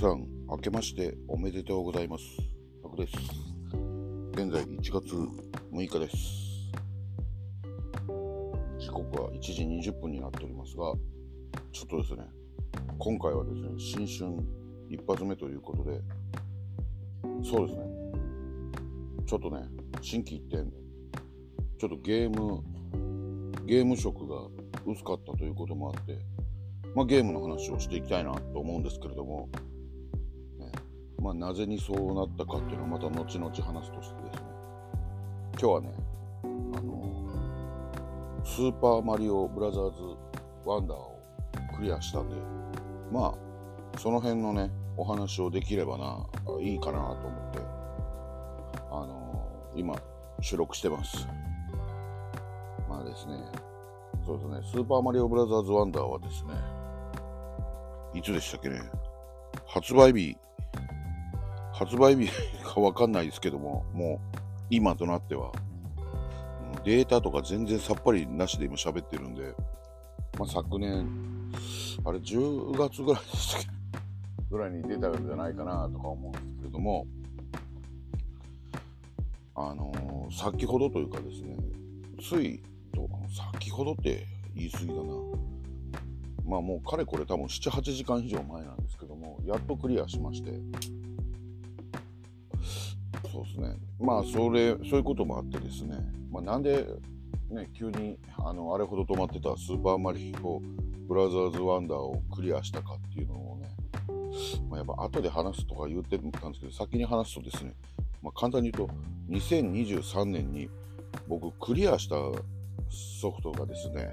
さん、明けましておめでとうございます。タクです。現在1月6日です。時刻は1時20分になっておりますが、ちょっとですね、今回はですね、新春一発目ということで、そうですね、ちょっとね、心機一転、ちょっとゲーム、ゲーム色が薄かったということもあって、まあ、ゲームの話をしていきたいなと思うんですけれども、まあ、なぜにそうなったかっていうのはまた後々話すとしてですね。今日はねあのスーパーマリオブラザーズワンダーをクリアしたんでまあその辺のねお話をできればないいかなと思ってあの今収録してます。まあですねそうですねスーパーマリオブラザーズワンダーはですねいつでしたっけね、発売日、発売日かわかんないですけども、もう今となっては、データとか全然さっぱりなしで今喋ってるんで、まあ、昨年、あれ10月ぐらいでしたっけぐらいに出たんじゃないかなとか思うんですけれども、あのー、先ほどというかですね、ついと、先ほどって言い過ぎだな。まあもうかれこれ多分7、8時間以上前なんですけども、やっとクリアしまして、そうですね。まあそれ、そういうこともあってですね、まあなんでね、急にあのあれほど止まってたスーパーマリオブラザーズワンダーをクリアしたかっていうのをね、まあ、やっぱ後で話すとか言ってたんですけど、先に話すとですね、まあ、簡単に言うと、2023年に僕クリアしたソフトがですね、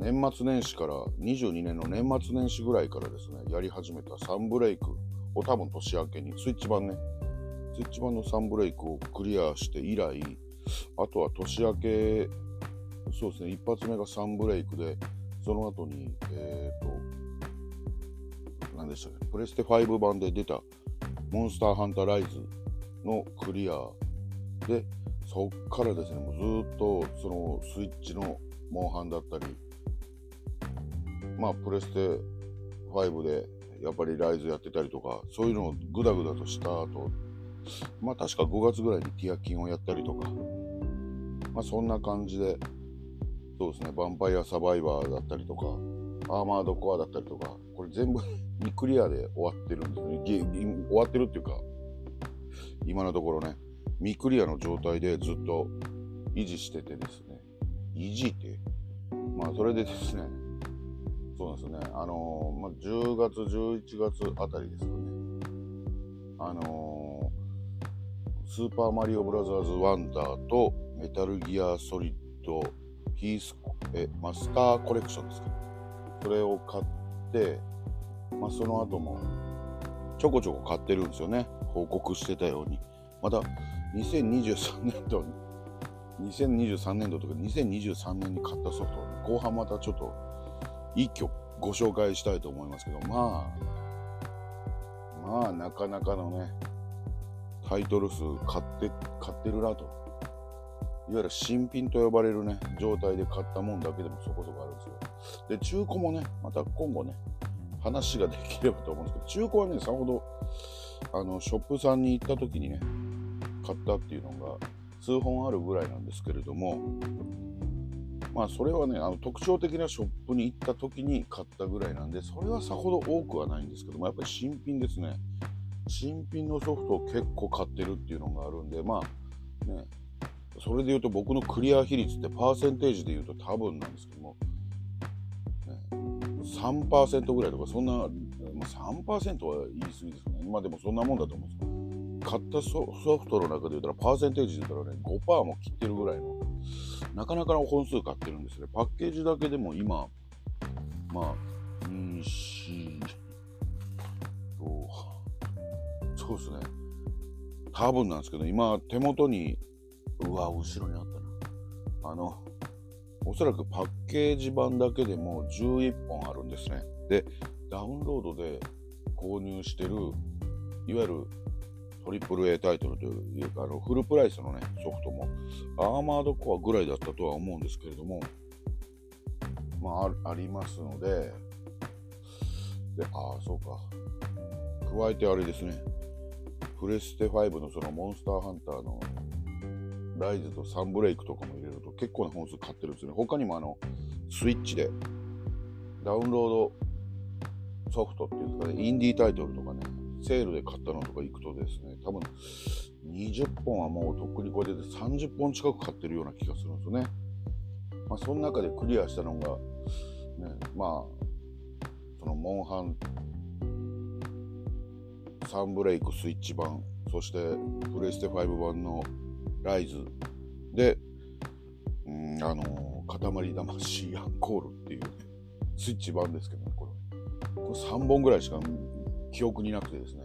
年末年始から22年の年末年始ぐらいからですねやり始めたサンブレイクを多分年明けにスイッチ版ね。スイッチ版のサンブレイクをクリアして以来あとは年明けそうですね一発目がサンブレイクでその後にえっ、ー、と何でしたっけプレステ5版で出たモンスターハンターライズのクリアでそっからですねもうずっとそのスイッチのモンハンだったりまあ、プレステ5でやっぱりライズやってたりとか、そういうのをグダグダとした後、まあ確か5月ぐらいにティアキンをやったりとか、まあそんな感じで、そうですね、ヴァンパイアサバイバーだったりとか、アーマードコアだったりとか、これ全部 にクリアで終わってるんですね。終わってるっていうか、今のところね、未クリアの状態でずっと維持しててですね、維持って、まあそれでですね、そうですね。あの、まあ、10月、11月あたりですかね。あの、スーパーマリオブラザーズワンダーとメタルギアソリッドピースえマスターコレクションですか。それを買って、まあ、その後もちょこちょこ買ってるんですよね。報告してたように。また2023年度に、2023年度とか2023年に買ったソフト、後半またちょっと一挙ご紹介したいと思いますけど、まあ、まあ、なかなかのね、タイトル数買って、買ってるなと。いわゆる新品と呼ばれるね、状態で買ったもんだけでもそこそこあるんですよ。で、中古もね、また今後ね、話ができればと思うんですけど、中古はね、さほど、あの、ショップさんに行った時にね、買ったっていうのが数本あるぐらいなんですけれども、まあそれはねあの特徴的なショップに行った時に買ったぐらいなんでそれはさほど多くはないんですけどもやっぱり新品ですね。新品のソフトを結構買ってるっていうのがあるんでまあねそれで言うと僕のクリア比率ってパーセンテージで言うと多分なんですけども、ね、3%ぐらいとかそんな、ま、3%は言い過ぎですね。まあでもそんなもんだと思うんですよ買ったソフトの中で言ったらパーセンテージで言ったらね5%も切ってるぐらいのなかなかの本数買ってるんですね。パッケージだけでも今、まあ、2、4、と、そうですね。多分なんですけど、今、手元に、うわ、後ろにあったな。あの、おそらくパッケージ版だけでも11本あるんですね。で、ダウンロードで購入してる、いわゆるトリプル A タイトルというか、あのフルプライスのね、ソフトも、アーマードコアぐらいだったとは思うんですけれども、まあ、ありますので、で、ああ、そうか。加えてあれですね。プレステ5のそのモンスターハンターのライズとサンブレイクとかも入れると結構な本数買ってるんですよね。他にもあの、スイッチでダウンロードソフトっていうかね、インディータイトルとかね、セールで買ったのとか行くとですね、多分20本はもうとっくにこれで30本近く買ってるような気がするんですよね。まあ、その中でクリアしたのが、ね、まあ、そのモンハン、サンブレイクスイッチ版、そしてプレステ5版のライズで、ん、あの、塊魂アンコールっていう、ね、スイッチ版ですけどね、これ。これ3本ぐらいしか記憶になくてですね。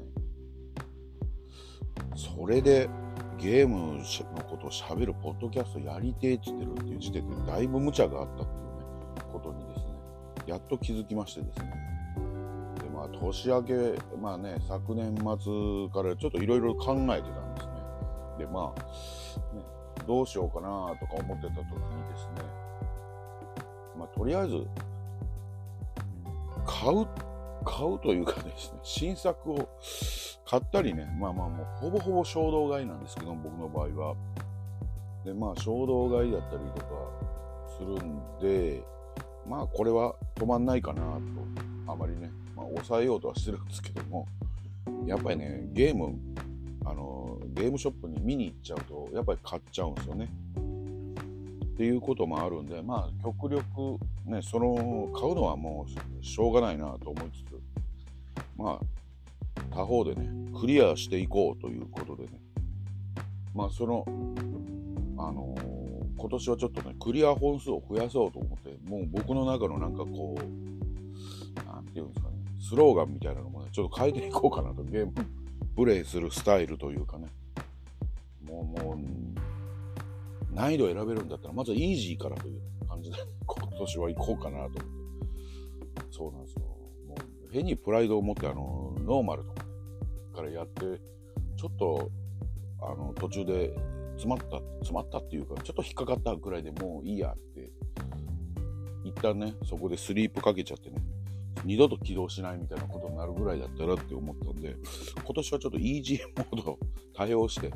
それでゲームのことを喋るポッドキャストやりてえっつってるっていう時点でだいぶ無茶があったっていうね、ことにですね、やっと気づきましてですね。で、まあ、年明け、まあね、昨年末からちょっといろいろ考えてたんですね。で、まあ、ね、どうしようかなとか思ってた時にですね、まあ、とりあえず、買う、買うというかですね、新作を買ったりね、まあまあもうほぼほぼ衝動買いなんですけど、僕の場合は。で、まあ衝動買いだったりとかするんで、まあこれは止まんないかなと、あまりね、まあ抑えようとはしてるんですけども、やっぱりね、ゲーム、あの、ゲームショップに見に行っちゃうと、やっぱり買っちゃうんですよね。っていうこともあるんで、まあ極力ね、その、買うのはもうしょうがないなと思いつつ、まあ他方でね、クリアしていこうということでね、まあその、あのー、今年はちょっとね、クリア本数を増やそうと思って、もう僕の中のなんかこう、なんていうんですかね、スローガンみたいなのもね、ちょっと変えていこうかなと、ゲーム、プレイするスタイルというかね、もう、もう、難易度を選べるんだったら、まずはイージーからという感じで、今年は行こうかなと思って。そうなんですよ。もう、変にプライドを持って、あの、ノーマルとか、からやって、ちょっと、あの、途中で詰まった、詰まったっていうか、ちょっと引っかかったぐらいでもういいやって、一旦ね、そこでスリープかけちゃってね、二度と起動しないみたいなことになるぐらいだったらって思ったんで、今年はちょっとイージーモードを対応して、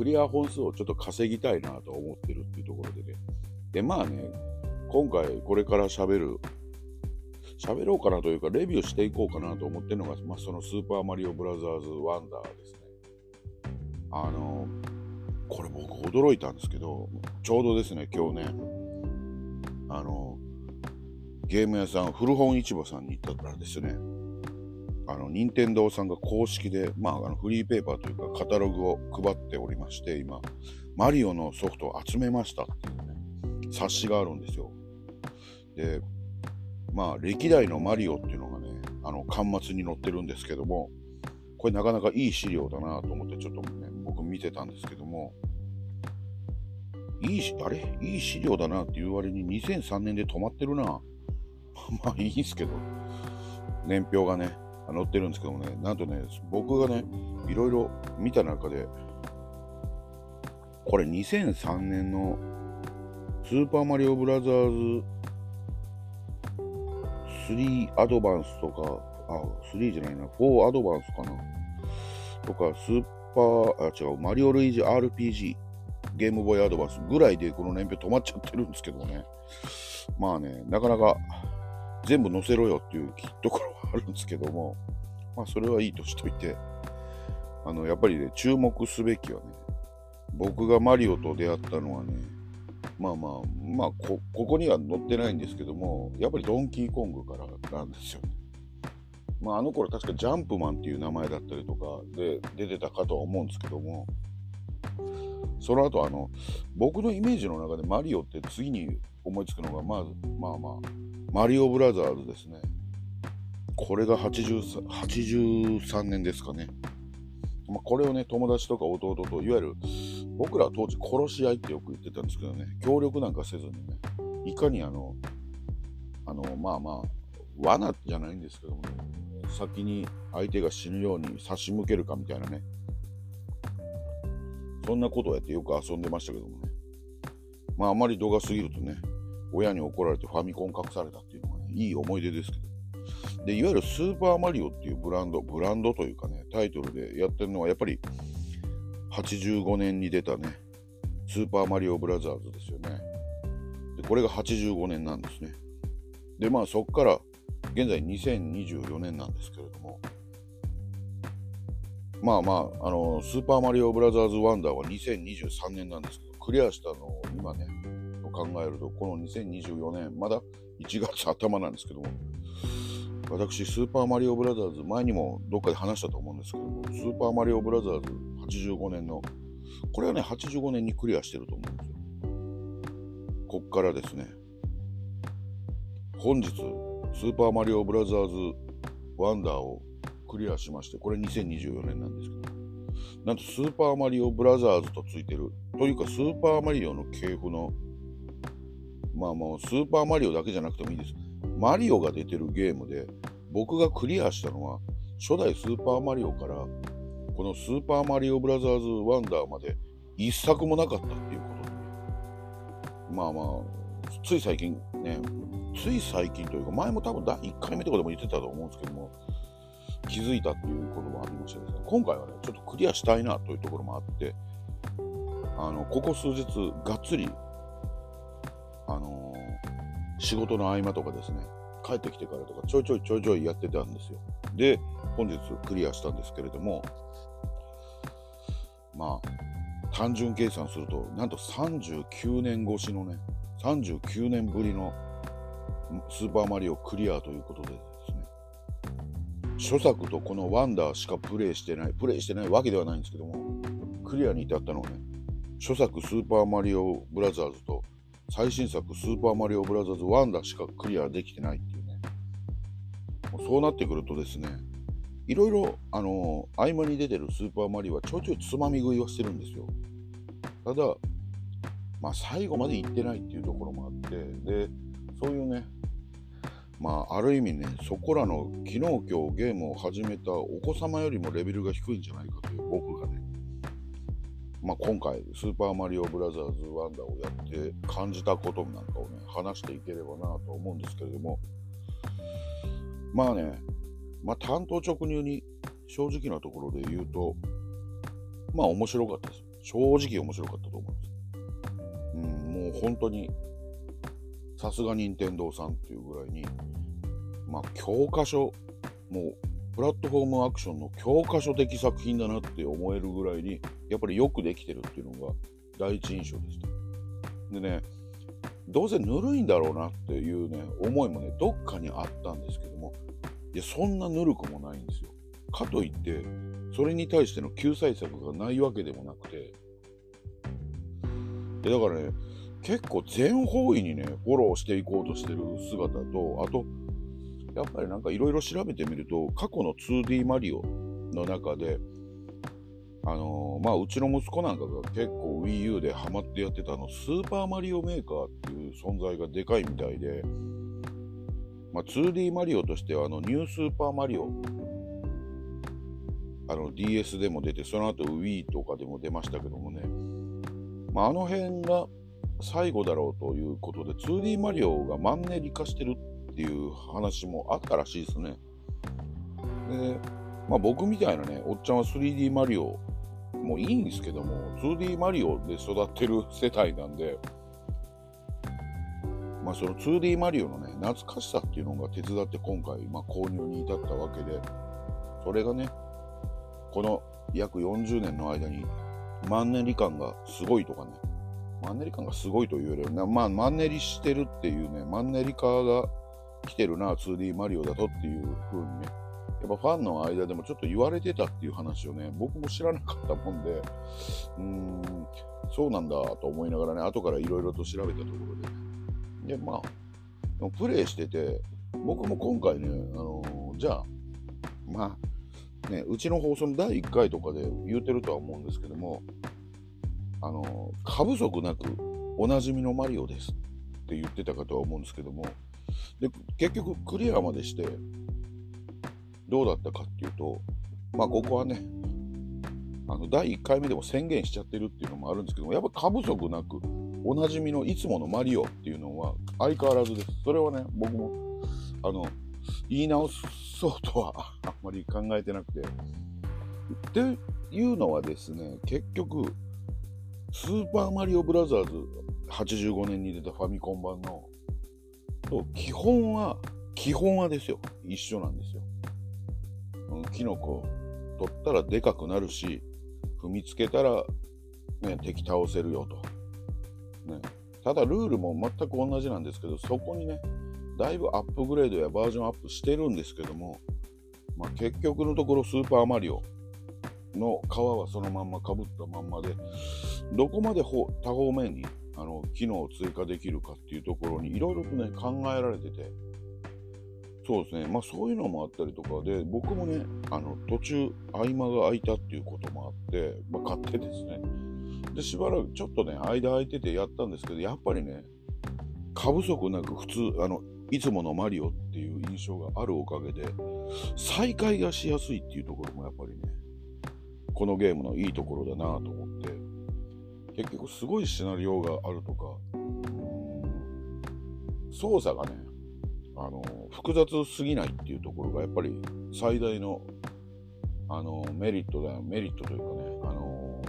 クリア本数をちょっと稼ぎたいなと思ってるっていうところでね。で、まあね、今回これから喋る喋ろうかなというか、レビューしていこうかなと思ってるのが、まあ、そのスーパーマリオブラザーズワンダーですね。あの、これ僕驚いたんですけど、ちょうどですね、今日ね、あの、ゲーム屋さん、古本市場さんに行ったからですね、あの、任天堂さんが公式で、まあ、あのフリーペーパーというか、カタログを配っておりまして、今、マリオのソフトを集めましたっていうね、冊子があるんですよ。で、まあ、歴代のマリオっていうのがね、あの、端末に載ってるんですけども、これなかなかいい資料だなと思ってちょっとね、僕見てたんですけども、いいし、あれ？いい資料だなっていう割に2003年で止まってるな。まあいいんすけど、年表がね、載ってるんですけどもね、なんとね、僕がね、いろいろ見た中で、これ2003年のスーパーマリオブラザーズ3アドバンスとか、あ、3じゃないな、4アドバンスかな。とか、スーパー、あ、違う、マリオルイージ RPG、ゲームボーイアドバンスぐらいでこの年表止まっちゃってるんですけどね。まあね、なかなか全部載せろよっていうところあるんですけども、まあそれはいいとしといて、あの、やっぱりね、注目すべきはね、僕がマリオと出会ったのはね、まあまあ、まあこ、ここには載ってないんですけども、やっぱりドンキーコングからなんですよね。まあ、あの頃確かジャンプマンっていう名前だったりとかで出てたかとは思うんですけども、その後あの、僕のイメージの中でマリオって次に思いつくのが、まず、まあまあ、マリオブラザーズですね。これが83 83年ですかね。まあ、これをね、友達とか弟と、いわゆる僕らは当時殺し合いってよく言ってたんですけどね、協力なんかせずにね、いかにあの、あの、まあまあ、罠じゃないんですけどもね、先に相手が死ぬように差し向けるかみたいなね、そんなことをやってよく遊んでましたけどもね、まああまり度が過ぎるとね、親に怒られてファミコン隠されたっていうのがね、いい思い出ですけど、で、いわゆるスーパーマリオっていうブランド、ブランドというかね、タイトルでやってるのは、やっぱり85年に出たね、スーパーマリオブラザーズですよね。で、これが85年なんですね。で、まあそこから、現在2024年なんですけれども、まあまあ、あの、スーパーマリオブラザーズワンダーは2023年なんですけど、クリアしたのを今ね、考えると、この2024年、まだ1月頭なんですけども、私、スーパーマリオブラザーズ、前にもどっかで話したと思うんですけども、スーパーマリオブラザーズ85年の、これはね、85年にクリアしてると思うんですよ。こっからですね、本日、スーパーマリオブラザーズワンダーをクリアしまして、これ2024年なんですけど、なんとスーパーマリオブラザーズとついてる、というかスーパーマリオの系譜の、まあもうスーパーマリオだけじゃなくてもいいです。マリオが出てるゲームで、僕がクリアしたのは、初代スーパーマリオから、このスーパーマリオブラザーズワンダーまで一作もなかったっていうことで。まあまあ、つい最近ね、つい最近というか、前も多分第1回目とかでも言ってたと思うんですけども、気づいたっていうこともありましてですね、今回はね、ちょっとクリアしたいなというところもあって、あの、ここ数日、がっつり、あの、仕事の合間とかですね、帰ってきてからとか、ちょいちょいちょいちょいやってたんですよ。で、本日クリアしたんですけれども、まあ、単純計算すると、なんと39年越しのね、39年ぶりのスーパーマリオクリアということでですね、初作とこのワンダーしかプレイしてない、プレイしてないわけではないんですけども、クリアに至ったのはね、初作スーパーマリオブラザーズと最新作スーパーマリオブラザーズワンダーしかクリアできてないっていうね。そうなってくるとですね、いろいろ、あの、合間に出てるスーパーマリオはちょいちょいつまみ食いはしてるんですよ。ただ、まあ最後まで行ってないっていうところもあって、で、そういうね、まあ、ある意味ね、そこらの昨日今日ゲームを始めたお子様よりもレベルが低いんじゃないかという僕がね、まあ、今回、スーパーマリオブラザーズワンダーをやって感じたことなんかをね、話していければなと思うんですけれども、まあね、まあ、担当直入に正直なところで言うと、まあ面白かったです。正直面白かったと思うんです。うん、もう本当にさすが任天堂さんっていうぐらいに、まあ、教科書、もう、プラットフォームアクションの教科書的作品だなって思えるぐらいに、やっぱりよくできてるっていうのが第一印象でした。でね、どうせぬるいんだろうなっていうね、思いもね、どっかにあったんですけども、いや、そんなぬるくもないんですよ。かといって、それに対しての救済策がないわけでもなくて、でだからね、結構全方位にね、フォローしていこうとしてる姿と、あと、やっぱりなんかいろいろ調べてみると、過去の 2D マリオの中で、あのー、まあ、うちの息子なんかが結構 Wii U でハマってやってたの、スーパーマリオメーカーっていう存在がでかいみたいで、まあ、2D マリオとしてはあの、ニュースーパーマリオ、あの DS でも出て、その後 Wii とかでも出ましたけどもね、まあ、あの辺が最後だろうということで 2D マリオがマンネリ化してるっていう話もあったらしいですね。で、まあ、僕みたいなね、おっちゃんは 3D マリオもいいんですけども、2D マリオで育ってる世帯なんで、まあ、その 2D マリオのね、懐かしさっていうのが手伝って今回、まあ、購入に至ったわけで、それがね、この約40年の間にマンネリ感がすごいとかね、マンネリ感がすごいというよりは、まあ、マンネリしてるっていうね、マンネリ化が来てるな、2D マリオだとっていう風にね、やっぱファンの間でもちょっと言われてたっていう話をね、僕も知らなかったもんで、うーん、そうなんだと思いながらね、後からいろいろと調べたところでね。で、まあ、プレイしてて、僕も今回ね、あのー、じゃあ、まあ、ね、うちの放送の第1回とかで言うてるとは思うんですけども、あの、過不足なくおなじみのマリオですって言ってたかとは思うんですけども、で、結局クリアまでして、どうだったかっていうと、まあここはね、あの、第1回目でも宣言しちゃってるっていうのもあるんですけども、やっぱ過不足なく、おなじみのいつものマリオっていうのは相変わらずです。それはね、僕も、あの、言い直そうとはあんまり考えてなくて。っていうのはですね、結局、スーパーマリオブラザーズ85年に出たファミコン版のと基本は基本はですよ。一緒なんですよ、うん、キノコ取ったらでかくなるし踏みつけたら、ね、敵倒せるよと、ね、ただルールも全く同じなんですけどそこにねだいぶアップグレードやバージョンアップしてるんですけども、まあ、結局のところスーパーマリオの皮はそのまんまかぶったまんまでどこまで多方面にあの機能を追加できるかっていうところにいろいろとね考えられてて。そうですね。まあそういうのもあったりとかで僕もねあの途中合間が空いたっていうこともあって、まあ、買ってですね。でしばらくちょっとね間空いててやったんですけどやっぱりね過不足なく普通あのいつものマリオっていう印象があるおかげで再開がしやすいっていうところもやっぱりねこのゲームのいいところだなと思って結局すごいシナリオがあるとか。操作がねあの複雑すぎないっていうところがやっぱり最大のあのメリットだよ。メリットというかねあの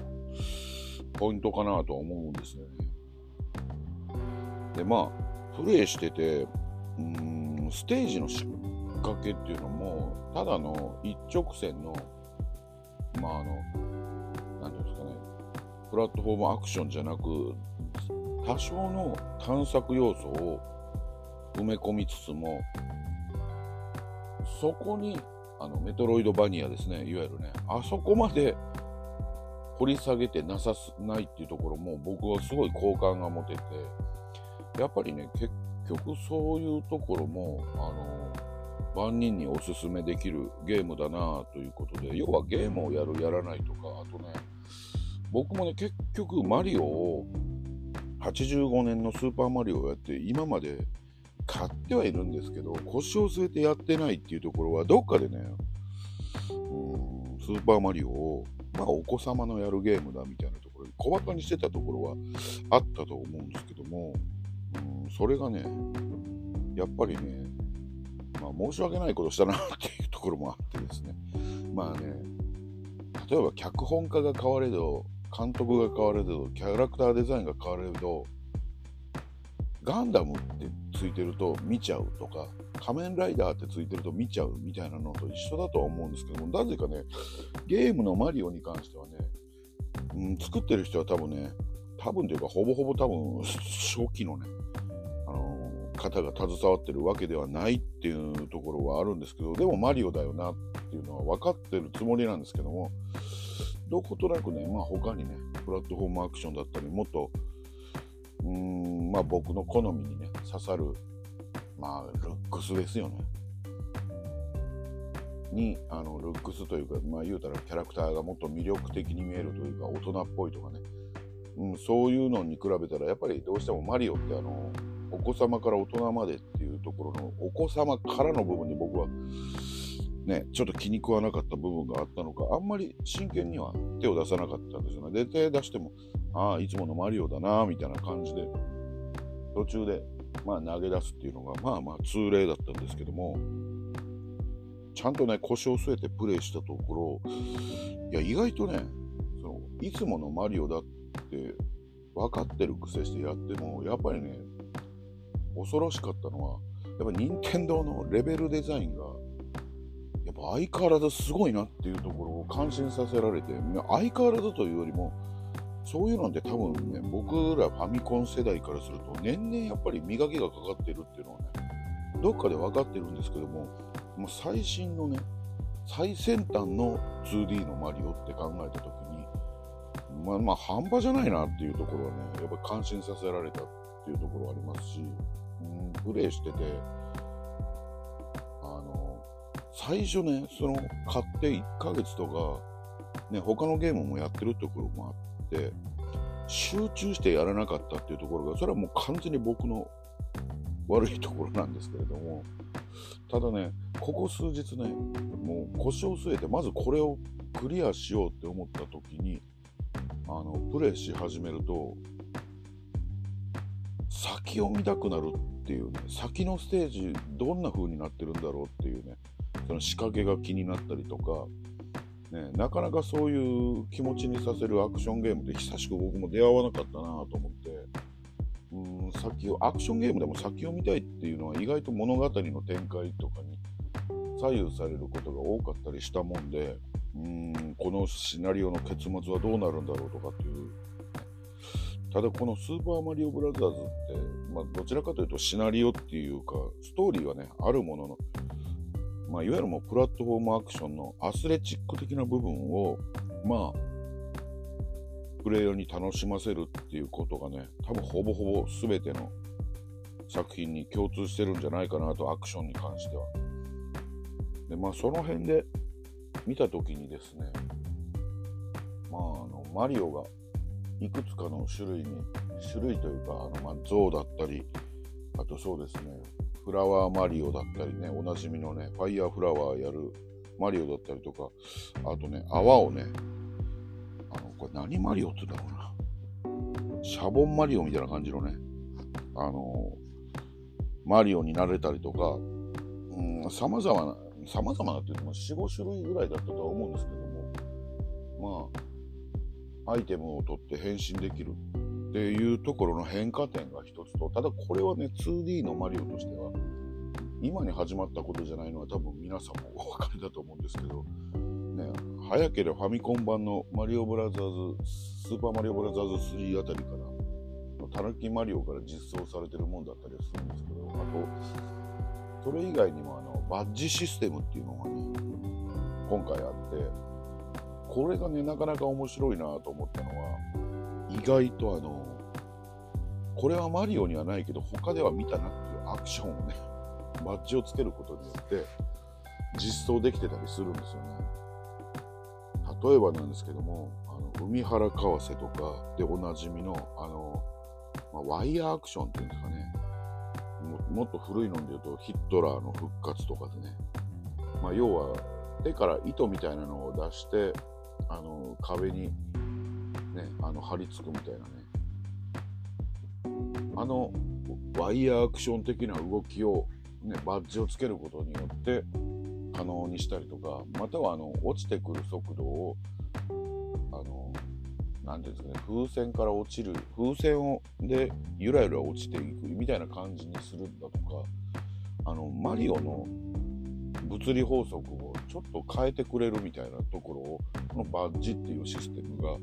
ポイントかなと思うんですよね。でまあプレイしててうんステージの仕掛けっていうのもただの一直線のまああのプラットフォームアクションじゃなく多少の探索要素を埋め込みつつもそこにあのメトロイドバニアですねいわゆるねあそこまで掘り下げてなさすないっていうところも僕はすごい好感が持ててやっぱりね結局そういうところもあの万人におすすめできるゲームだなということで要はゲームをやるやらないとかあとね僕もね結局マリオを85年のスーパーマリオをやって今まで買ってはいるんですけど腰を据えてやってないっていうところはどっかでねうんスーパーマリオをまあお子様のやるゲームだみたいなところで小バカにしてたところはあったと思うんですけどもうんそれがねやっぱりねまあ申し訳ないことしたなっていうところもあってですね。まあね例えば脚本家が変われど監督が変われどキャラクターデザインが変われどガンダムってついてると見ちゃうとか仮面ライダーってついてると見ちゃうみたいなのと一緒だとは思うんですけどもなぜかねゲームのマリオに関してはね、うん、作ってる人は多分ね多分というかほぼほぼ多分初期のねあのー、方が携わってるわけではないっていうところはあるんですけどでもマリオだよなっていうのは分かってるつもりなんですけどもどことなくね、まあ、他にね、プラットフォームアクションだったり、もっと、うーん、まあ、僕の好みにね、刺さる、まあ、ルックスですよね。に、あの、ルックスというか、まあ、言うたらキャラクターがもっと魅力的に見えるというか、大人っぽいとかね、うん、そういうのに比べたら、やっぱりどうしてもマリオってあの、お子様から大人までっていうところの、お子様からの部分に僕は、ね、ちょっと気に食わなかった部分があったのか、あんまり真剣には手を出さなかったんですよね。で、手出しても、ああ、いつものマリオだな、みたいな感じで、途中で、まあ投げ出すっていうのが、まあまあ通例だったんですけども、ちゃんとね、腰を据えてプレイしたところ、いや、意外とね、そのいつものマリオだって分かってる癖してやっても、やっぱりね、恐ろしかったのは、やっぱ任天堂のレベルデザインがやっぱ相変わらずすごいなっていうところを感心させられて、相変わらずというよりも、そういうのって多分ね、僕らファミコン世代からすると、年々やっぱり磨きがかかってるっていうのはね、どっかで分かってるんですけども、もう最新のね、最先端の 2D のマリオって考えた時に、まあまあ半端じゃないなっていうところはね、やっぱり感心させられたっていうところありますし、うん、プレイしてて、最初ね、その買って1ヶ月とか、ね、他のゲームもやってるところもあって、集中してやらなかったっていうところが、それはもう完全に僕の悪いところなんですけれども、ただね、ここ数日ね、もう腰を据えて、まずこれをクリアしようって思った時に、あの、プレイし始めると、先を見たくなるっていうね先のステージどんな風になってるんだろうっていうねその仕掛けが気になったりとか、ね、なかなかそういう気持ちにさせるアクションゲームで久しく僕も出会わなかったなと思ってうん先をアクションゲームでも先を見たいっていうのは意外と物語の展開とかに左右されることが多かったりしたもんでうんこのシナリオの結末はどうなるんだろうとかっていう。ただこのスーパーマリオブラザーズって、まあ、どちらかというとシナリオっていうかストーリーはねあるものの、まあ、いわゆるもうプラットフォームアクションのアスレチック的な部分をまあプレイヤーに楽しませるっていうことがね多分ほぼほぼ全ての作品に共通してるんじゃないかなとアクションに関しては。でまあその辺で見た時にですねまああのマリオがいくつかの種類に種類というかあの、まあ、象だったりあとそうですねフラワーマリオだったりねおなじみのねファイヤーフラワーやるマリオだったりとかあとね泡をねあのこれ何マリオって言うんだろうな。シャボンマリオみたいな感じのねあのマリオになれたりとかさまざまなさまざまなって言っても4、5種類ぐらいだったとは思うんですけども、まあ、アイテムを取って変身できる。っていうところの変化点が一つと、ただこれはね、2D のマリオとしては、今に始まったことじゃないのは多分皆さんもお分かりだと思うんですけど、ね、早ければファミコン版のマリオブラザーズ、スーパーマリオブラザーズ3あたりから、タヌキマリオから実装されてるもんだったりはするんですけど、あと、それ以外にもあの、バッジシステムっていうのがね、今回あって、これがね、なかなか面白いなと思ったのは、意外とあの、これはマリオにはないけど、他では見たなっていうアクションをね、バッジをつけることによって実装できてたりするんですよね。例えばなんですけども、あの海原川瀬とかでおなじみの、あの、まあ、ワイヤーアクションっていうんですかね、もっと古いので言うとヒットラーの復活とかでね、まあ、要は手から糸みたいなのを出してあの壁に、ね、あの貼り付くみたいなね。あのワイヤーアクション的な動きを、ね、バッジをつけることによって可能にしたりとかまたはあの落ちてくる速度をあの何ていうんですかね、風船から落ちる、風船をでゆらゆら落ちていくみたいな感じにするんだとか、あの、マリオの物理法則をちょっと変えてくれるみたいなところを、このバッジっていうシステムが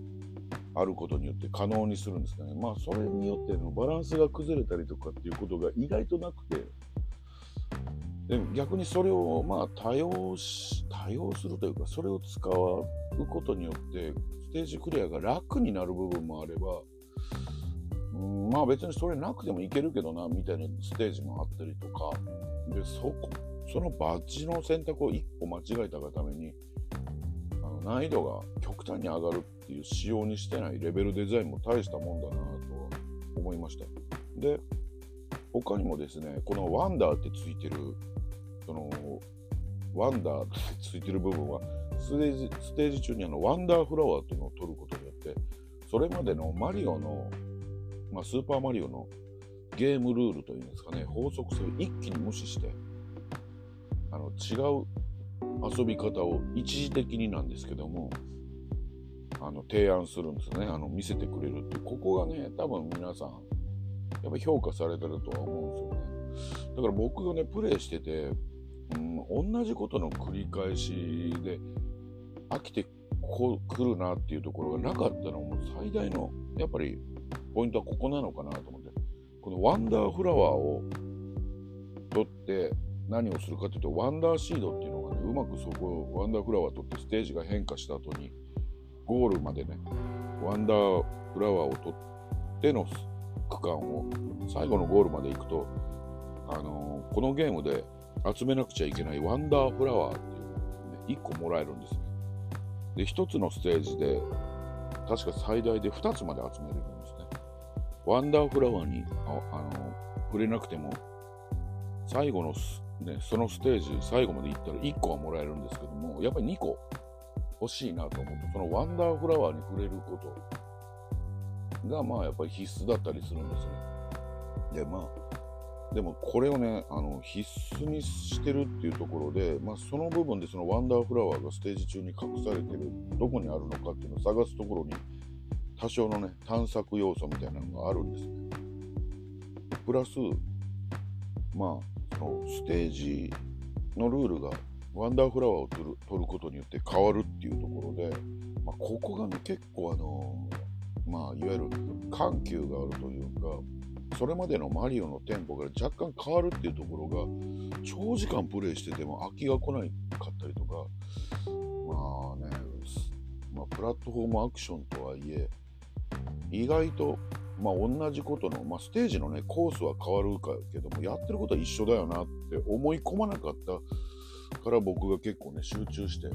あることによって可能にするんですかね。まあ、それによってのバランスが崩れたりとかっていうことが意外となくて、で逆にそれをまあ多用し、多用するというか、それを使うことによってステージクリアが楽になる部分もあれば、うん、まあ別にそれなくてもいけるけどな、みたいなステージもあったりとか、で、そこ、そのバッジの選択を1個間違えたがために、難易度が極端に上がるっていう仕様にしてないレベルデザインも大したもんだなと思いました。で、他にもですね、このワンダーってついてる、その、ワンダーってついてる部分は、ステージステージ中にあのワンダーフラワーっていうのを取ることによってそれまでのマリオの、まあ、スーパーマリオのゲームルールというんですかね法則性を一気に無視してあの違う遊び方を一時的になんですけどもあの提案するんですね。あの見せてくれるって。ここがね多分皆さんやっぱ評価されてるとは思うんですよね。だから僕がねプレイしてて、うん、同じことの繰り返しで飽きてこ来るなっていうところがなかったのも最大のやっぱりポイントはここなのかなと思って。このワンダーフラワーを取って何をするかっていうとワンダーシードっていうのがねうまくそこをワンダーフラワー取ってステージが変化した後にゴールまでねワンダーフラワーを取っての区間を最後のゴールまで行くとあのー、このゲームで集めなくちゃいけないワンダーフラワーっていうのが、ね、1個もらえるんですねで、1つのステージで、確か最大で2つまで集めれるんですね。ワンダーフラワーにああの触れなくても、最後の、ね、そのステージ、最後まで行ったら1個はもらえるんですけども、やっぱり2個欲しいなと思うと、そのワンダーフラワーに触れることが、まあやっぱり必須だったりするんですね。でまあでもこれをねあの必須にしてるっていうところで、まあ、その部分でそのワンダーフラワーがステージ中に隠されてるどこにあるのかっていうのを探すところに多少のね探索要素みたいなのがあるんですね。プラスまあのステージのルールがワンダーフラワーを取る取ることによって変わるっていうところで、まあ、ここがね結構あのまあいわゆる緩急があるというかそれまでのマリオのテンポが若干変わるっていうところが長時間プレイしてても飽きが来ないかったりとかまあね、まあ、プラットフォームアクションとはいえ意外とまあ同じことの、まあ、ステージのねコースは変わるかけどもやってることは一緒だよなって思い込まなかったから僕が結構ね集中して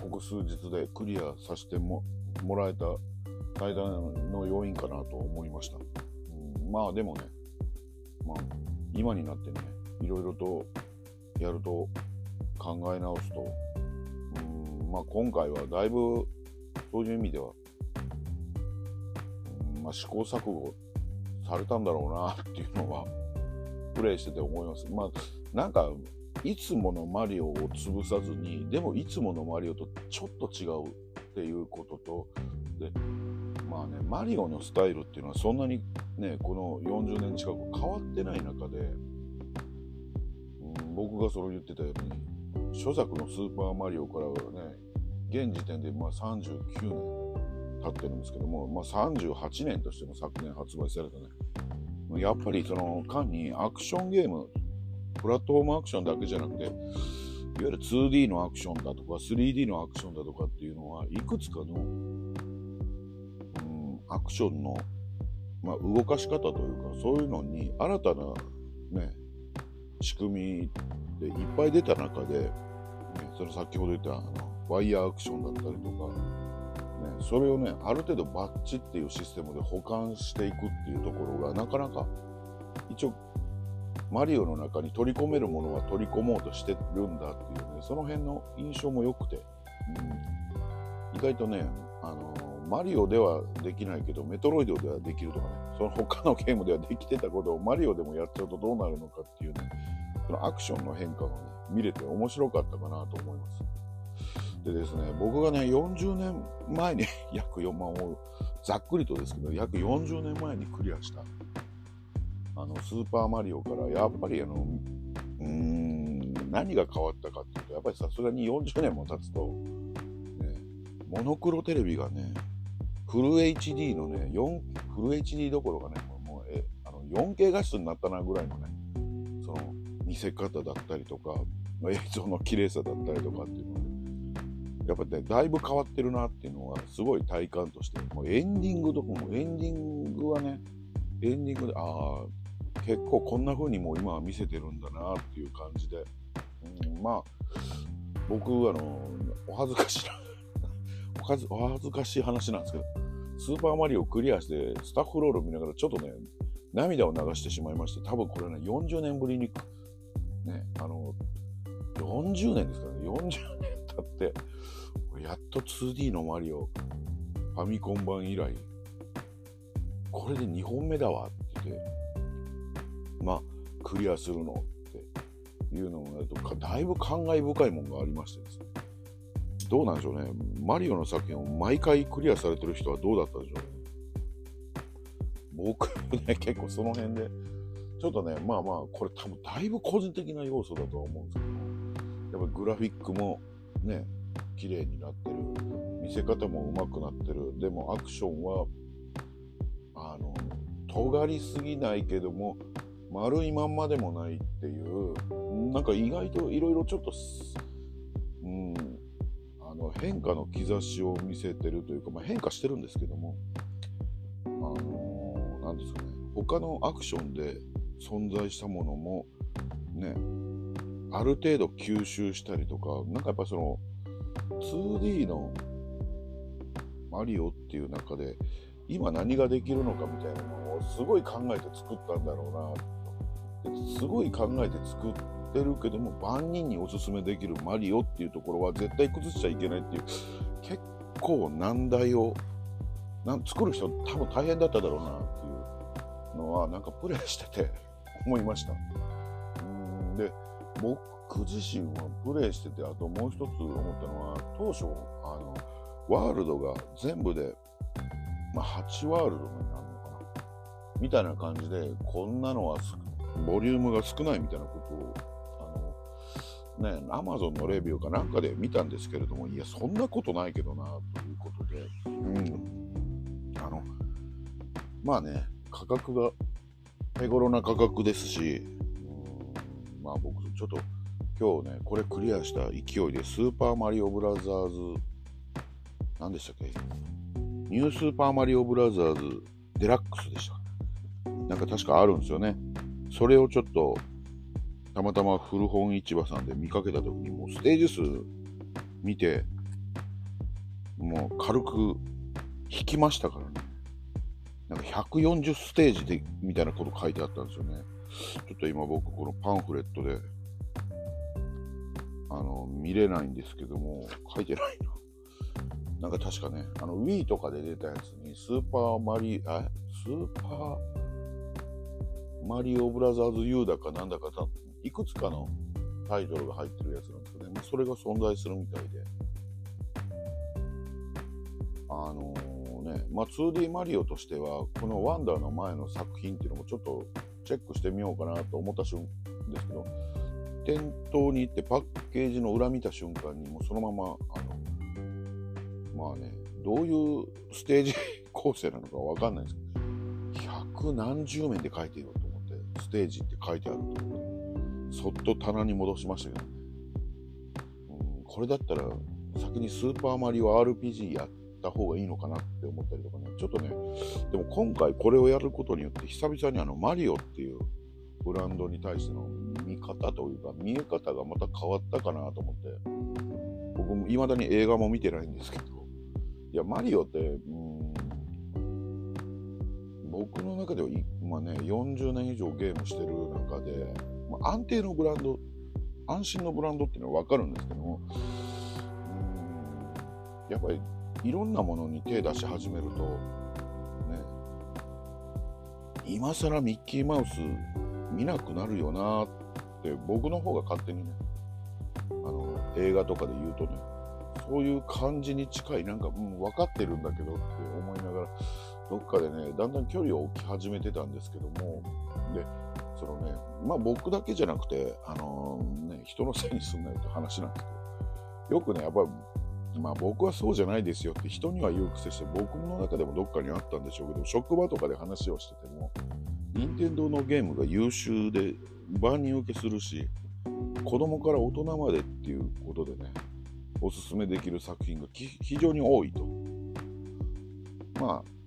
ここ数日でクリアさせてももらえた最大の要因かなと思いました。うん、まあでもね、まあ、今になってね、いろいろとやると考え直すと、うんまあ、今回はだいぶそういう意味では、まあ、試行錯誤されたんだろうなっていうのは プレイしてて思います。まあなんかいつものマリオを潰さずにでもいつものマリオとちょっと違うっていうこととでまあね、マリオのスタイルっていうのはそんなにね、この40年近く変わってない中で、うん、僕がそれを言ってたように、初作のスーパーマリオからはね、現時点でまあ39年経ってるんですけども、まあ、38年としても昨年発売されたね。やっぱりその間にアクションゲーム、プラットフォームアクションだけじゃなくて、いわゆる 2D のアクションだとか 3D のアクションだとかっていうのはいくつかのうんアクションの、まあ、動かし方というかそういうのに新たな、ね、仕組みでいっぱい出た中で、ね、それ先ほど言ったあのワイヤーアクションだったりとか、それをねある程度バッチっていうシステムで保管していくっていうところがなかなか一応マリオの中に取り込めるものは取り込もうとしてるんだっていうねその辺の印象も良くて、うん、意外とねあのマリオではできないけど、メトロイドではできるとかね、その他のゲームではできてたことをマリオでもやっちゃうとどうなるのかっていうね、そのアクションの変化がね、見れて面白かったかなと思います。でですね、僕がね、40年前に 約4万を、ざっくりとですけど、約40年前にクリアした、あの、スーパーマリオから、やっぱりあの、うーん、何が変わったかっていうと、やっぱりさすがに40年も経つと、ね、モノクロテレビがね、フル HD のね、4フル HD どころかね、もうえあの 4K 画質になったなぐらいのね、その見せ方だったりとか、映像の綺麗さだったりとかっていうので、やっぱね、だいぶ変わってるなっていうのは、すごい体感として、もうエンディングとかも、エンディングはね、エンディングで、ああ、結構こんな風にもう今は見せてるんだなっていう感じで、うん、まあ、僕、あの、お恥ずかしいな お恥ずかしい話なんですけど、スーパーマリオをクリアして、スタッフロールを見ながらちょっとね、涙を流してしまいまして、多分これね、40年ぶりに、ね、あの、40年ですからね、40年経って、やっと 2D のマリオ、ファミコン版以来、これで2本目だわって言って、まあ、クリアするのっていうのをやると、だいぶ感慨深いものがありましてですね。どうなんでしょうね。マリオの作品を毎回クリアされてる人はどうだったでしょうね。僕ね、結構その辺で、ちょっとね、まあまあ、これ多分だいぶ個人的な要素だとは思うんですけど、やっぱグラフィックもね、綺麗になってる。見せ方も上手くなってる。でもアクションは、あの、尖りすぎないけども、丸いまんまでもないっていう、なんか意外といろいろちょっと、うん、あの変化の兆しを見せてるというか、まあ、変化してるんですけども、あのー、なんですかね、他のアクションで存在したものも、ね、ある程度吸収したりとか、なんかやっぱその 2D のマリオっていう中で、今何ができるのかみたいなのをすごい考えて作ったんだろうなすごい考えて作ってるけども万人におすすめできるマリオっていうところは絶対崩しちゃいけないっていう結構難題をなん作る人多分大変だっただろうなっていうのはなんかプレイしてて思いました。僕自身はプレイしててあともう一つ思ったのは当初あのワールドが全部で、まあ、8ワールドになるのかなみたいな感じでこんなのはボリュームが少ないみたいなことをあのねアマゾンのレビューかなんかで見たんですけれどもいやそんなことないけどなということでうん。あのまあね価格が手頃な価格ですしまあ僕ちょっと今日ねこれクリアした勢いでスーパーマリオブラザーズ何でしたっけ？ニュースーパーマリオブラザーズデラックスでした。なんか確かあるんですよね。それをちょっとたまたま古本市場さんで見かけた時にもうステージ数見てもう軽く引きましたからね。なんか140ステージでみたいなこと書いてあったんですよね。ちょっと今僕このパンフレットであの見れないんですけども書いてないな。なんか確かねあの Wii とかで出たやつにスーパーマリあスーパーマリオブラザーズ U だかなんだかたいくつかのタイトルが入ってるやつなんですけどね、それが存在するみたいで、あのー、ね、まあ、2D マリオとしては、このワンダーの前の作品っていうのもちょっとチェックしてみようかなと思った瞬間ですけど、店頭に行ってパッケージの裏見た瞬間に、もうそのまま、あの、まあね、どういうステージ構成なのかわかんないですけど、百何十面で書いてるのと思って、ステージって書いてあると思って、そっと棚に戻しましたけど。うん、これだったら、先にスーパーマリオ RPG やってた方がいいのかなって思ったりとかね、ちょっとね、でも今回これをやることによって久々にあのマリオっていうブランドに対しての見方というか見え方がまた変わったかなと思って僕も未だに映画も見てないんですけどいやマリオってうん僕の中では今ね40年以上ゲームしてる中で、まあ、安定のブランド安心のブランドっていうのは分かるんですけどもやっぱりいろんなものに手出し始めるとね今更ミッキーマウス見なくなるよなって僕の方が勝手にねあの映画とかで言うとねそういう感じに近いなんか、うん、分かってるんだけどって思いながらどっかでねだんだん距離を置き始めてたんですけどもでそのねまあ僕だけじゃなくてあのー、ね人のせいにすんなよって話なんですけどよくねやっぱりまあ僕はそうじゃないですよって人には言う癖して僕の中でもどっかにあったんでしょうけど職場とかで話をしてても任天堂のゲームが優秀で万人受けするし子供から大人までっていうことでねおすすめできる作品が非常に多いと。まあ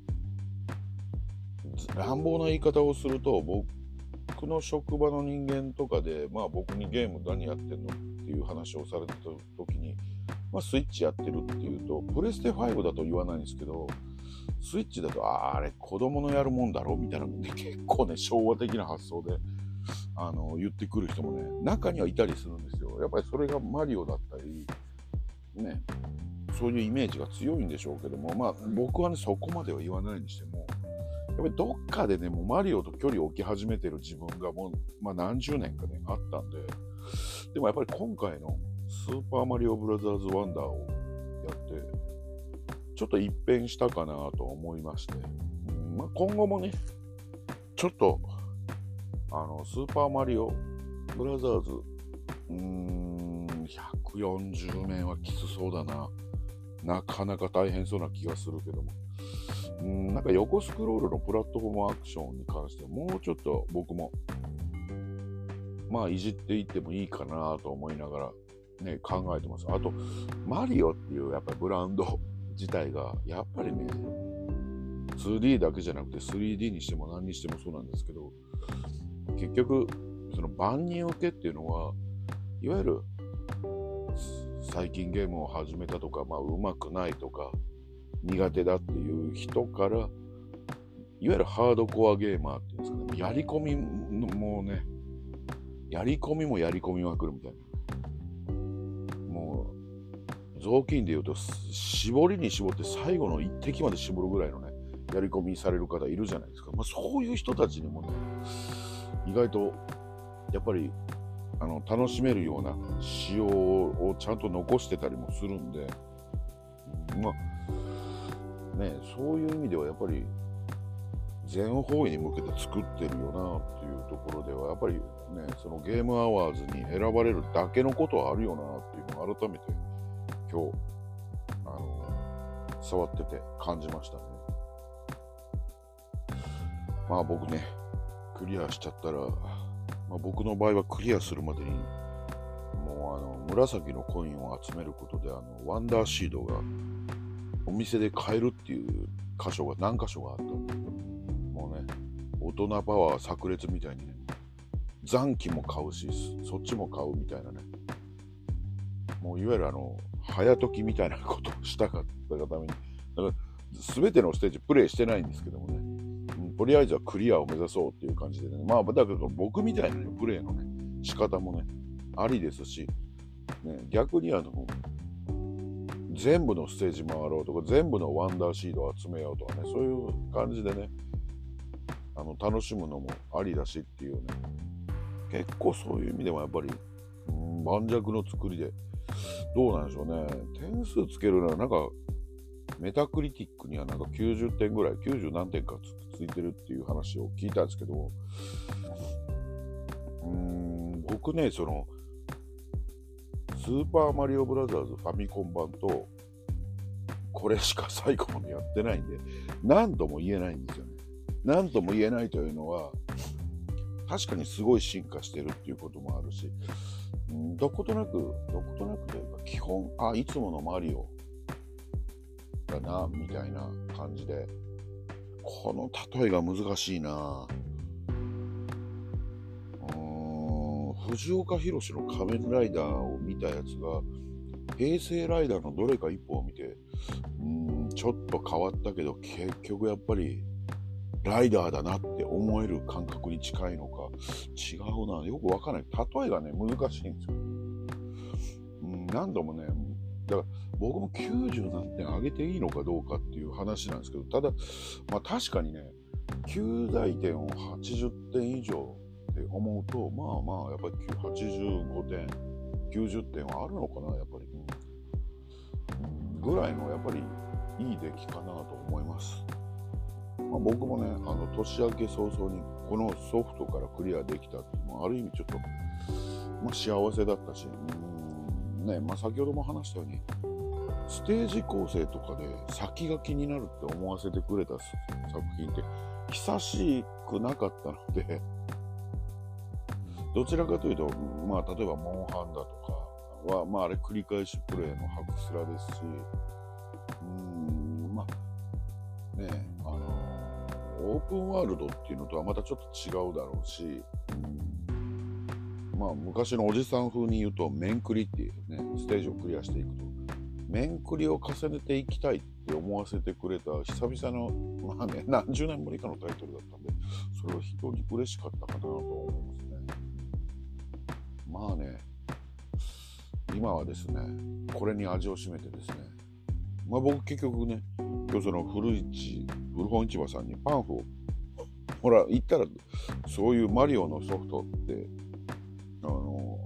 乱暴な言い方をすると僕の職場の人間とかでまあ僕にゲーム何やってんのっていう話をされた時にまあ、スイッチやってるっていうと、プレステ5だと言わないんですけど、スイッチだと、ああれ、子供のやるもんだろみたいな、ね、結構ね、昭和的な発想で、あの、言ってくる人もね、中にはいたりするんですよ。やっぱりそれがマリオだったり、ね、そういうイメージが強いんでしょうけども、まあ、僕はね、そこまでは言わないにしても、やっぱりどっかでね、もうマリオと距離を置き始めてる自分がもう、まあ、何十年かね、あったんで、でもやっぱり今回のスーパーマリオブラザーズワンダーをやって、ちょっと一変したかなと思いまして、まあ、今後もね、ちょっと、あの、スーパーマリオブラザーズ、うーん、140面はきつそうだな。なかなか大変そうな気がするけども。うんなんか横スクロールのプラットフォームアクションに関してもうちょっと僕もまあいじっていってもいいかなと思いながらね、考えてます。あと、マリオっていうやっぱりブランド 自体が、やっぱりね、2D だけじゃなくて 3D にしても何にしてもそうなんですけど、結局、その万人受けっていうのは、いわゆる最近ゲームを始めたとか、まあ、うまくないとか、苦手だっていう人から、いわゆるハードコアゲーマーっていうんですかね、やり込みもね、やり込みもやり込みまくるみたいな。雑巾で言うと絞りに絞って最後の一滴まで絞るぐらいのねやり込みされる方いるじゃないですか。まあ、そういう人たちにもね、意外と、やっぱり、あの、楽しめるような仕様をちゃんと残してたりもするんで、まあ、ね、そういう意味ではやっぱり、全方位に向けて作ってるよなっていうところでは、やっぱりね、そのゲームアワーズに選ばれるだけのことはあるよなっていうのを改めて今日、あの、触ってて感じましたね。まあ僕ね、クリアしちゃったら、まあ、僕の場合はクリアするまでに、もうあの、紫のコインを集めることで、あの、ワンダーシードがお店で買えるっていう箇所が何箇所があったんで、大人パワー炸裂みたいにね、残機も買うし、そっちも買うみたいなね、もういわゆるあの、早時みたいなことをしたかったがために、だから全てのステージプレイしてないんですけどもね、とりあえずはクリアを目指そうっていう感じでね、まあ、だけど僕みたいな、ね、プレイのね、仕方もね、ありですし、ね、逆にあの、全部のステージ回ろうとか、全部のワンダーシードを集めようとかね、そういう感じでね、あの楽しむのもありだしっていうね、結構そういう意味でもやっぱり、盤石の作りで、どうなんでしょうね、点数つけるのはなんか、メタクリティックにはなんか90点ぐらい、90何点かついてるっていう話を聞いたんですけど、うーん、僕ね、その、スーパーマリオブラザーズファミコン版と、これしか最後までやってないんで、何とも言えないんですよね。何とも言えないというのは、確かにすごい進化してるっていうこともあるし、うんどことなく、どことなくというか、基本、あ、いつものマリオだな、みたいな感じで、この例えが難しいな。うん藤岡弘の仮面ライダーを見たやつが、平成ライダーのどれか一本を見て、うん、ちょっと変わったけど、結局やっぱり、ライダーだなって思える感覚に近いのか、違うな、よくわかんない。例えがね、難しいんですよ。うん、何度もね、だから僕も90何点上げていいのかどうかっていう話なんですけど、ただ、まあ確かにね、9大点を80点以上って思うと、まあまあ、やっぱり85点、90点はあるのかな、やっぱり。うん、ぐらいの、やっぱりいい出来かなと思います。まあ、僕もね、あの年明け早々にこのソフトからクリアできたっていうのは、ある意味ちょっと、まあ、幸せだったし、うんねまあ、先ほども話したように、ステージ構成とかで先が気になるって思わせてくれた作品って久しくなかったのでどちらかというと、まあ、例えば、モンハンだとかは、まあ、あれ、繰り返しプレイのハクスラですし、うん、まあ、ね、あのオープンワールドっていうのとはまたちょっと違うだろうし、うん、まあ、昔のおじさん風に言うと、面クリっていうね、ステージをクリアしていくと、面クリを重ねていきたいって思わせてくれた久々の、まあね、何十年ぶりかのタイトルだったんで、それは非常に嬉しかったかなと思いますね。まあね、今はですね、これに味を占めてですね、まあ僕結局ね、今日その古市、古本市場さんにパンフを、ほら、行ったら、そういうマリオのソフトって、あの、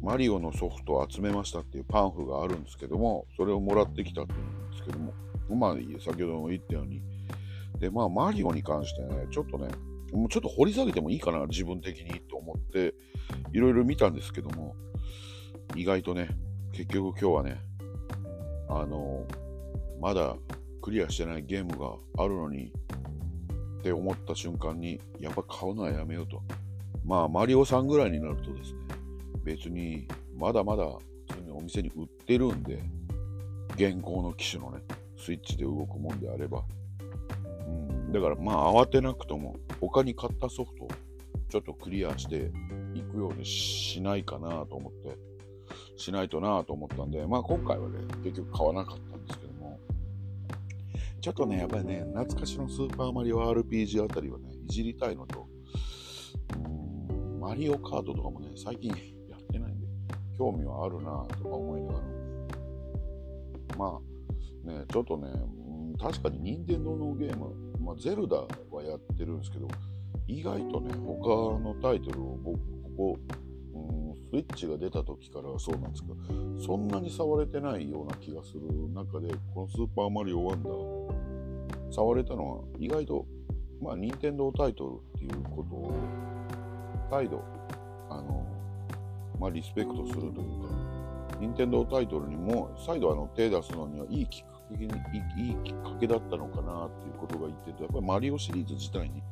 マリオのソフトを集めましたっていうパンフがあるんですけども、それをもらってきたっていうんですけども、まあ、先ほども言ったように、で、まあ、マリオに関してね、ちょっとね、もうちょっと掘り下げてもいいかな、自分的にと思って、いろいろ見たんですけども、意外とね、結局今日はね、あの、まだクリアしてないゲームがあるのにって思った瞬間に、やっぱ買うのはやめようと。まあ、マリオさんぐらいになるとですね、別にまだまだ普通にお店に売ってるんで、現行の機種のね、スイッチで動くもんであれば、うん、だからまあ慌てなくとも他に買ったソフトをちょっとクリアしていくようにしないかなと思って、しないとなと思ったんで、まあ今回はね、結局買わなかったんですけども、ちょっとね、やっぱりね、懐かしのスーパーマリオ RPG あたりはね、いじりたいのと、マリオカートとかもね、最近やってないんで、興味はあるなとか思いながら、まあね、ちょっとね、確かに任天堂のゲーム、まあ、ゼルダはやってるんですけど、意外とね、他のタイトルを僕、ここ、スイッチが出た時からそうなんですけど、そんなに触れてないような気がする中で、このスーパーマリオワンダー、触れたのは意外と、まあ、任天堂タイトルっていうことを、再度、あの、まあ、リスペクトするというか、任天堂タイトルにも再度あの手出すのにはいいきっかけにいいいきっかけだったのかなっていうことが言ってて、やっぱりマリオシリーズ自体に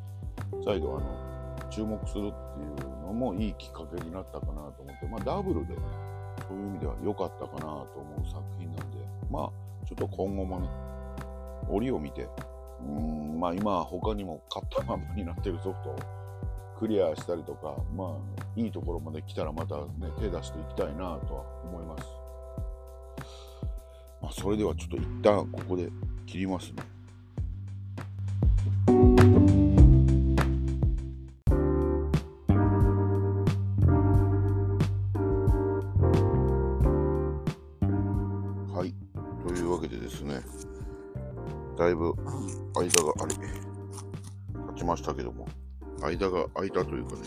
再度あの注目するっていうのもいいきっかけになったかなと思って、まあ、ダブルでそういう意味では良かったかなと思う作品なんで、まあ、ちょっと今後もね、折を見て、うん、まあ今、他にも買ったままになってるソフトをクリアしたりとか、まあ、いいところまで来たらまたね、手出していきたいなとは思います。まあ、それではちょっと一旦ここで切りますね。したけども、間が空いたというかね、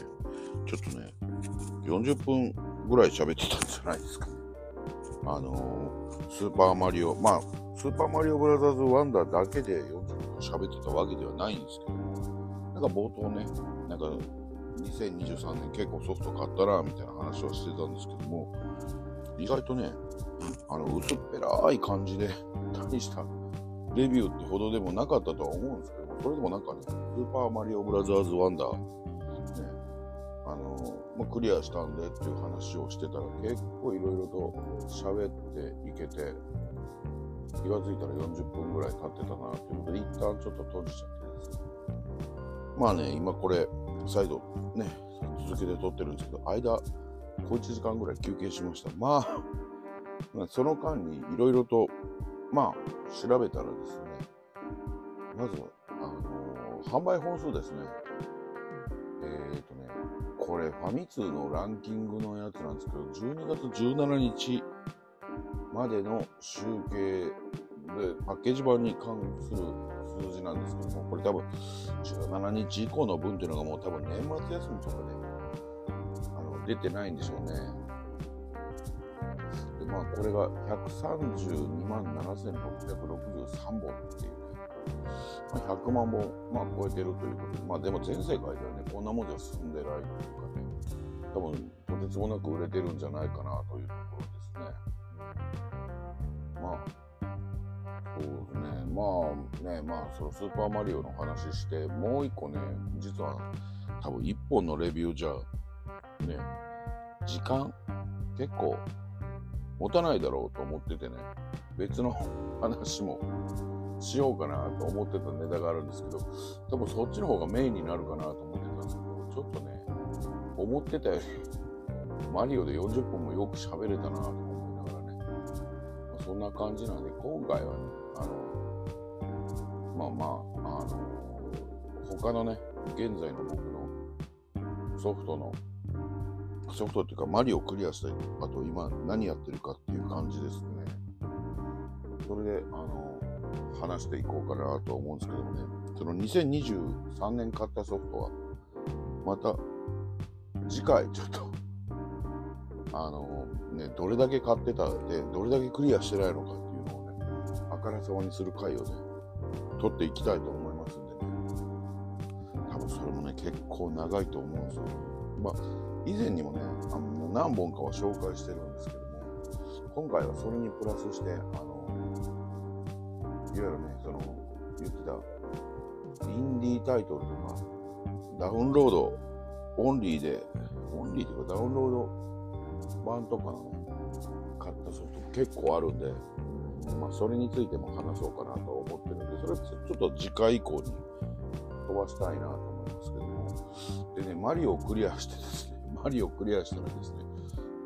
ちょっとね、40分ぐらい喋ってたんじゃないですかね。あのー、スーパーマリオ、まあ、スーパーマリオブラザーズワンダーだけで40分喋ってたわけではないんですけど、なんか冒頭ね、なんか2023年結構ソフト買ったらみたいな話はしてたんですけども、意外とね、あの、薄っぺらい感じで、大したレビューってほどでもなかったとは思うんですけど、それでもなんかね、スーパーマリオブラザーズワンダー、ね、あの、まあ、クリアしたんでっていう話をしてたら結構いろいろと喋っていけて、気がついたら40分ぐらい経ってたなっていうことで、一旦ちょっと閉じちゃってですね。まあね、今これ、再度ね、続けて撮ってるんですけど、間、小1時間ぐらい休憩しました。まあ、その間にいろいろと、まあ、調べたらですね、まずは、販売本数ですね。えっ、ー、とね、これファミ通のランキングのやつなんですけど、12月17日までの集計でパッケージ版に関する数字なんですけども、これ多分17日以降の分っていうのがもう多分年末休みとかで、あの出てないんでしょうね。で、まあこれが132万7663本っていう、100万本、まあ、超えてるということで、まあ、でも全世界ではね、こんなもんじゃ進んでないというかね、多分、とてつもなく売れてるんじゃないかなというところですね。まあ、そうですね、まあね、まあ、そのスーパーマリオの話して、もう一個ね、実は、多分一本のレビューじゃ、ね、時間、結構、持たないだろうと思っててね、別の話もしようかなと思ってたネタがあるんですけど、多分そっちの方がメインになるかなと思ってたんですけど、ちょっとね、思ってたより、マリオで40分もよく喋れたなと思いながらね、まあ、そんな感じなんで、今回はね、あの、まあまあ、あの、他のね、現在の僕のソフトの、ソフトっていうか、マリオクリアしたり、あと今何やってるかっていう感じですね。それで、あの、話していこうかなと思うんですけどもね、その2023年買ったソフトは、また次回ちょっと あのね、どれだけ買ってたで、どれだけクリアしてないのかっていうのをね、あからさまにする回をね、取っていきたいと思いますんでね、多分それもね、結構長いと思うんですよ。まあ、以前にもね、あの何本かは紹介してるんですけども、今回はそれにプラスして、あのいわゆるね、その、言ってた、インディータイトルとか、ダウンロードオンリーで、オンリーというかダウンロード版とかの買ったソフト結構あるんで、まあ、それについても話そうかなと思ってるんで、それちょっと次回以降に飛ばしたいなと思いますけども。でね、マリオをクリアしてですね、マリオをクリアしたらですね、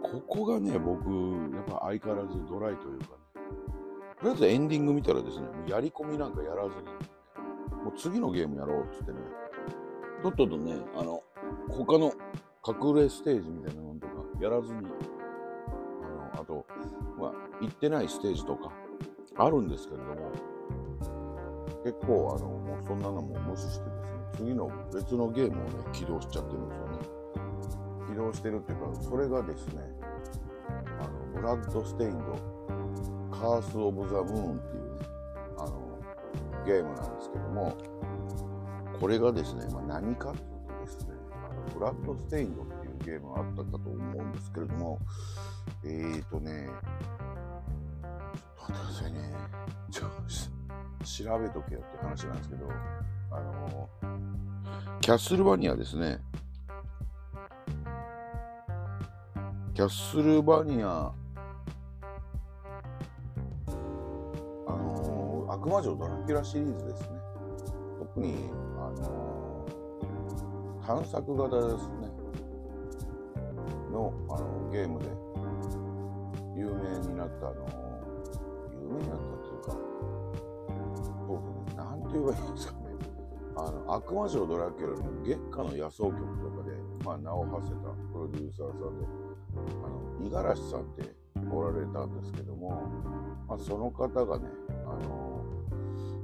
ここがね、僕、やっぱ相変わらずドライというかね、とりあえずエンディング見たらですね、やり込みなんかやらずに、もう次のゲームやろうってってね、とっととね、あの、他の隠れステージみたいなのとかやらずに、あの、あと、まあ、行ってないステージとかあるんですけれども、結構あのもうそんなのも無視してですね次の別のゲームをね起動しちゃってるんですよね。起動してるっていうかそれがですねあのブラッドステインドカース・オブ・ザ・ムーンっていうあのゲームなんですけどもこれがですね、まあ、何かっていうとですねブラッドステインドっていうゲームがあったかと思うんですけれどもえーとねちょっと待ってくださいね。ちょ調べとけよって話なんですけどあのキャッスルバニアですね。キャッスルバニア悪魔城ドラキュラシリーズですね。特にあの探索型ですね。のあのゲームで。有名になったあの有名になったっていうかそうですね。なんて言えばいいんですかね。あの悪魔城ドラキュラの月下の野草曲とかで、まあ、名を馳せたプロデューサーさんであの五十嵐さんっておられたんですけども、まあ、その方がねあの、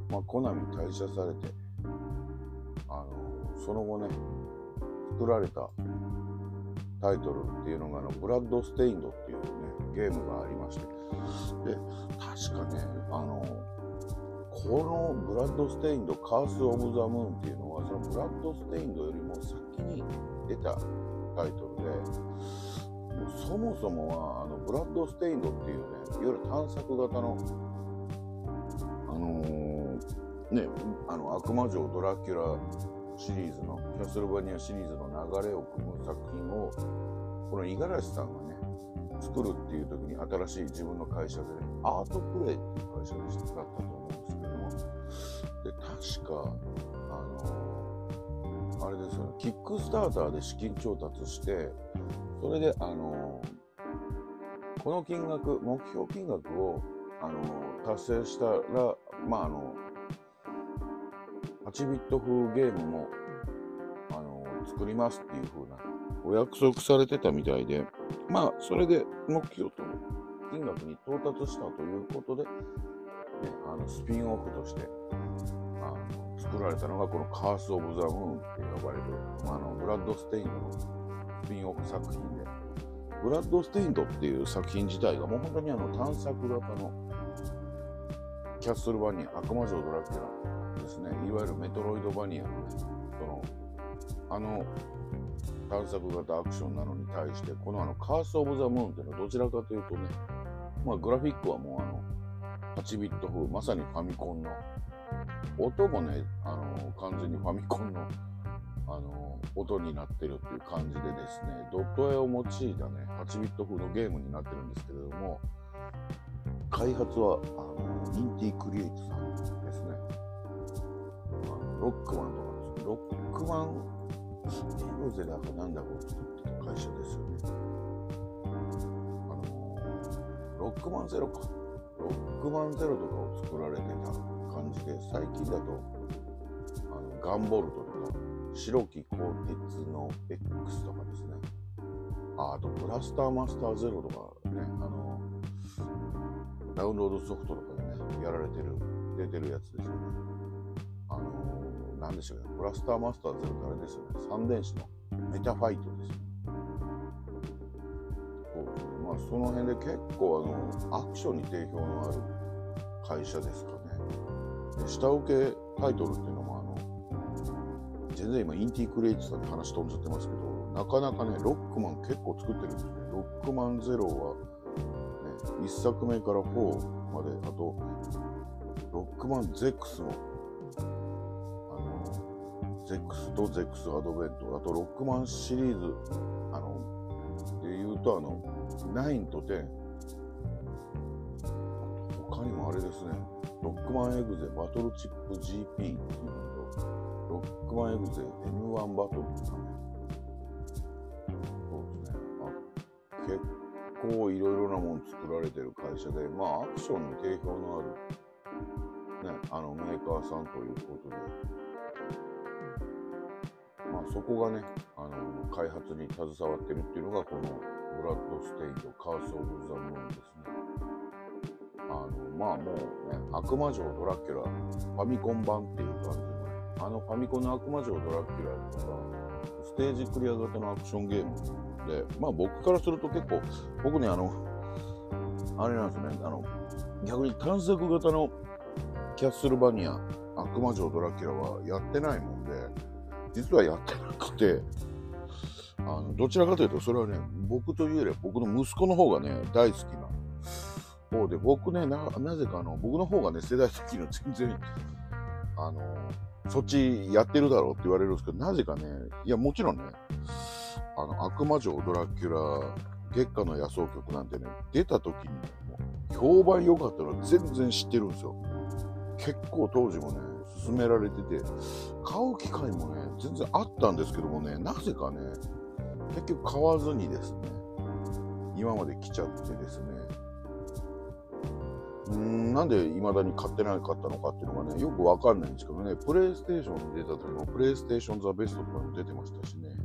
まあ、コナミ退社されてあのその後ね作られたタイトルっていうのがあのブラッドステインドっていうねゲームがありまして。で確かねあのこのブラッドステインドカース・オブ・ザ・ムーンっていうのはそのブラッドステインドよりも先に出たタイトルでそもそもはあのブラッドステインドっていうねいわゆる探索型のあのー、ねあの悪魔城ドラキュラシリーズのキャスルバニアシリーズの流れを組む作品をこの五十嵐さんがね作るっていう時に新しい自分の会社で、ね、アートプレイっていう会社でしただったと思うんですけどもで確かあのあれですよねキックスターターで資金調達してそれであのこの金額目標金額をあの達成したらまああの8ビット風ゲームもあの作りますっていう風なお約束されてたみたいでまあそれで目標と金額に到達したということで、ね、あのスピンオフとしてあの作られたのがこのカース・オブ・ザ・ムーンって呼ばれるまあのブラッド・ステインドのスピンオフ作品でブラッド・ステインドっていう作品自体がもう本当にあの探索型のキャッスルバニア悪魔城ドラキュラですね。いわゆるメトロイドバニアのねそのあの探索型アクションなのに対してこのあのカース・オブ・ザ・ムーンっていうのはどちらかというとねまあグラフィックはもうあの8ビット風まさにファミコンの音もねあの完全にファミコンのあの音になってるっていう感じでですねドット絵を用いたね8ビット風のゲームになってるんですけれども開発はあのインティークリエイトさん。ロックマンとかですねロックマンエロゼだかなんだかを作ってた会社ですよね。あのロックマンゼロか。ロックマンゼロとかを作られてた感じで最近だとあのガンボルトとか白木鋼鉄の X とかですね。ああとブラスターマスターゼロとかねあのダウンロードソフトとかでねやられてる出てるやつですよね。何でしょうね。ブラスターマスターゼロってあれですよね。三電子のメタファイトですよね。そうですねまあその辺で結構あのアクションに定評のある会社ですかね。で下請けタイトルっていうのもあの全然今インティ・クリエイツさんに話飛んじゃってますけどなかなかねロックマン結構作ってるんですね。ロックマンゼロは、ね、1作目から4まであとロックマンゼックスのあのゼックスとゼックスアドベントあとロックマンシリーズあので言うとあの9と10他にもあれですね。ロックマンエグゼバトルチップ GP っていうのとロックマンエグゼ N1 バトルとかねそうですね。あ結構いろいろなもの作られてる会社でまあアクションに定評のあるねあのメーカーさんということで。まあそこがねあの開発に携わってるっていうのがこのブラッドステインとカース・オブ・ザ・ムーンですね。あのまあもうね悪魔城ドラキュラファミコン版っていう感じのあのファミコンの悪魔城ドラキュラとかステージクリア型のアクションゲームでまあ僕からすると結構僕ねあのあれなんですねあの逆に探索型のキャッスルバニア悪魔城ドラキュラはやってないもんで実はやってなくてあのどちらかというとそれはね僕というよりは僕の息子の方がね大好きな方で僕ねなぜかあの僕の方がね世代的には全然あのそっちやってるだろうって言われるんですけどなぜかねいやもちろんねあの悪魔城ドラキュラ月下の野草曲なんてね出た時にもう評判良かったのは全然知ってるんですよ。結構当時もね勧められてて買う機会もね全然あったんですけどもねなぜかね結局買わずにですね今まで来ちゃってですね。うんなんで未だに買ってなかったのかっていうのがねよくわかんないんですけどね。プレイステーションに出た時もプレイステーションザベストとかも出てましたしね。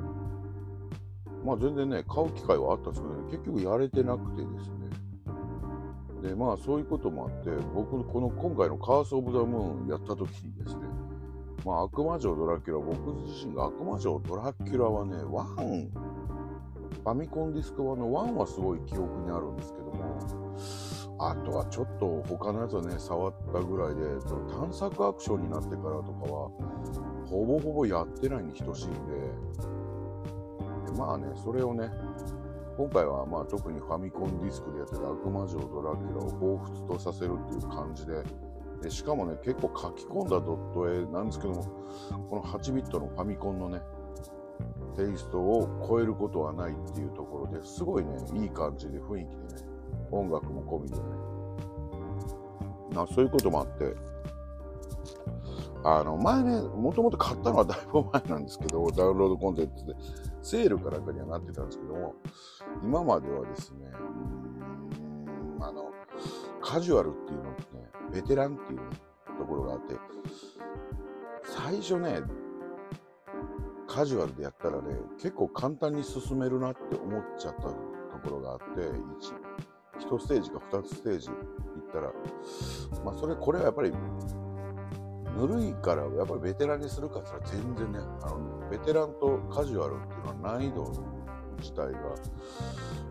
まあ全然ね買う機会はあったんですけどね結局やれてなくてですね。でまあそういうこともあって僕この今回のカース・オブ・ザ・ムーンやった時にですねまあ悪魔城ドラキュラ僕自身が悪魔城ドラキュラはね1ファミコンディスク版の1はすごい記憶にあるんですけどもあとはちょっと他のやつはね触ったぐらいでその探索アクションになってからとかはほぼほぼやってないに等しいんででまあねそれをね今回はまあ特にファミコンディスクでやってた悪魔城ドラキュラを彷彿とさせるっていう感じででしかもね結構書き込んだドット絵なんですけどもこの8ビットのファミコンのねテイストを超えることはないっていうところですごいねいい感じで雰囲気でね音楽も込みでね。なそういうこともあってあの前ねもともと買ったのはだいぶ前なんですけどダウンロードコンテンツで。セールかなんかにはなってたんですけども今まではですねうんあのカジュアルっていうのってねベテランっていう、ところがあって最初ねカジュアルでやったらね結構簡単に進めるなって思っちゃったところがあって 1, 1ステージか2ステージ行ったらまあそれこれはやっぱりぬるいからやっぱりベテランにするかって全然ねあのベテランとカジュアルっていうのは難易度自体が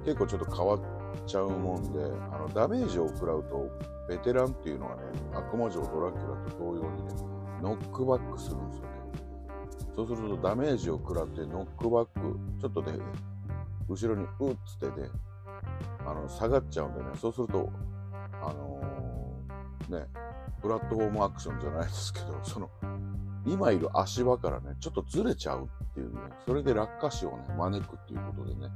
結構ちょっと変わっちゃうもんであのダメージを食らうとベテランっていうのはね悪魔城ドラキュラと同様にねノックバックするんですよね。そうするとダメージを食らってノックバックちょっとね後ろにうっつってねあの下がっちゃうんでねそうするとあのー、ねプラットフォームアクションじゃないですけど その今いる足場からねちょっとずれちゃうっていうねそれで落下死をね招くっていうことでね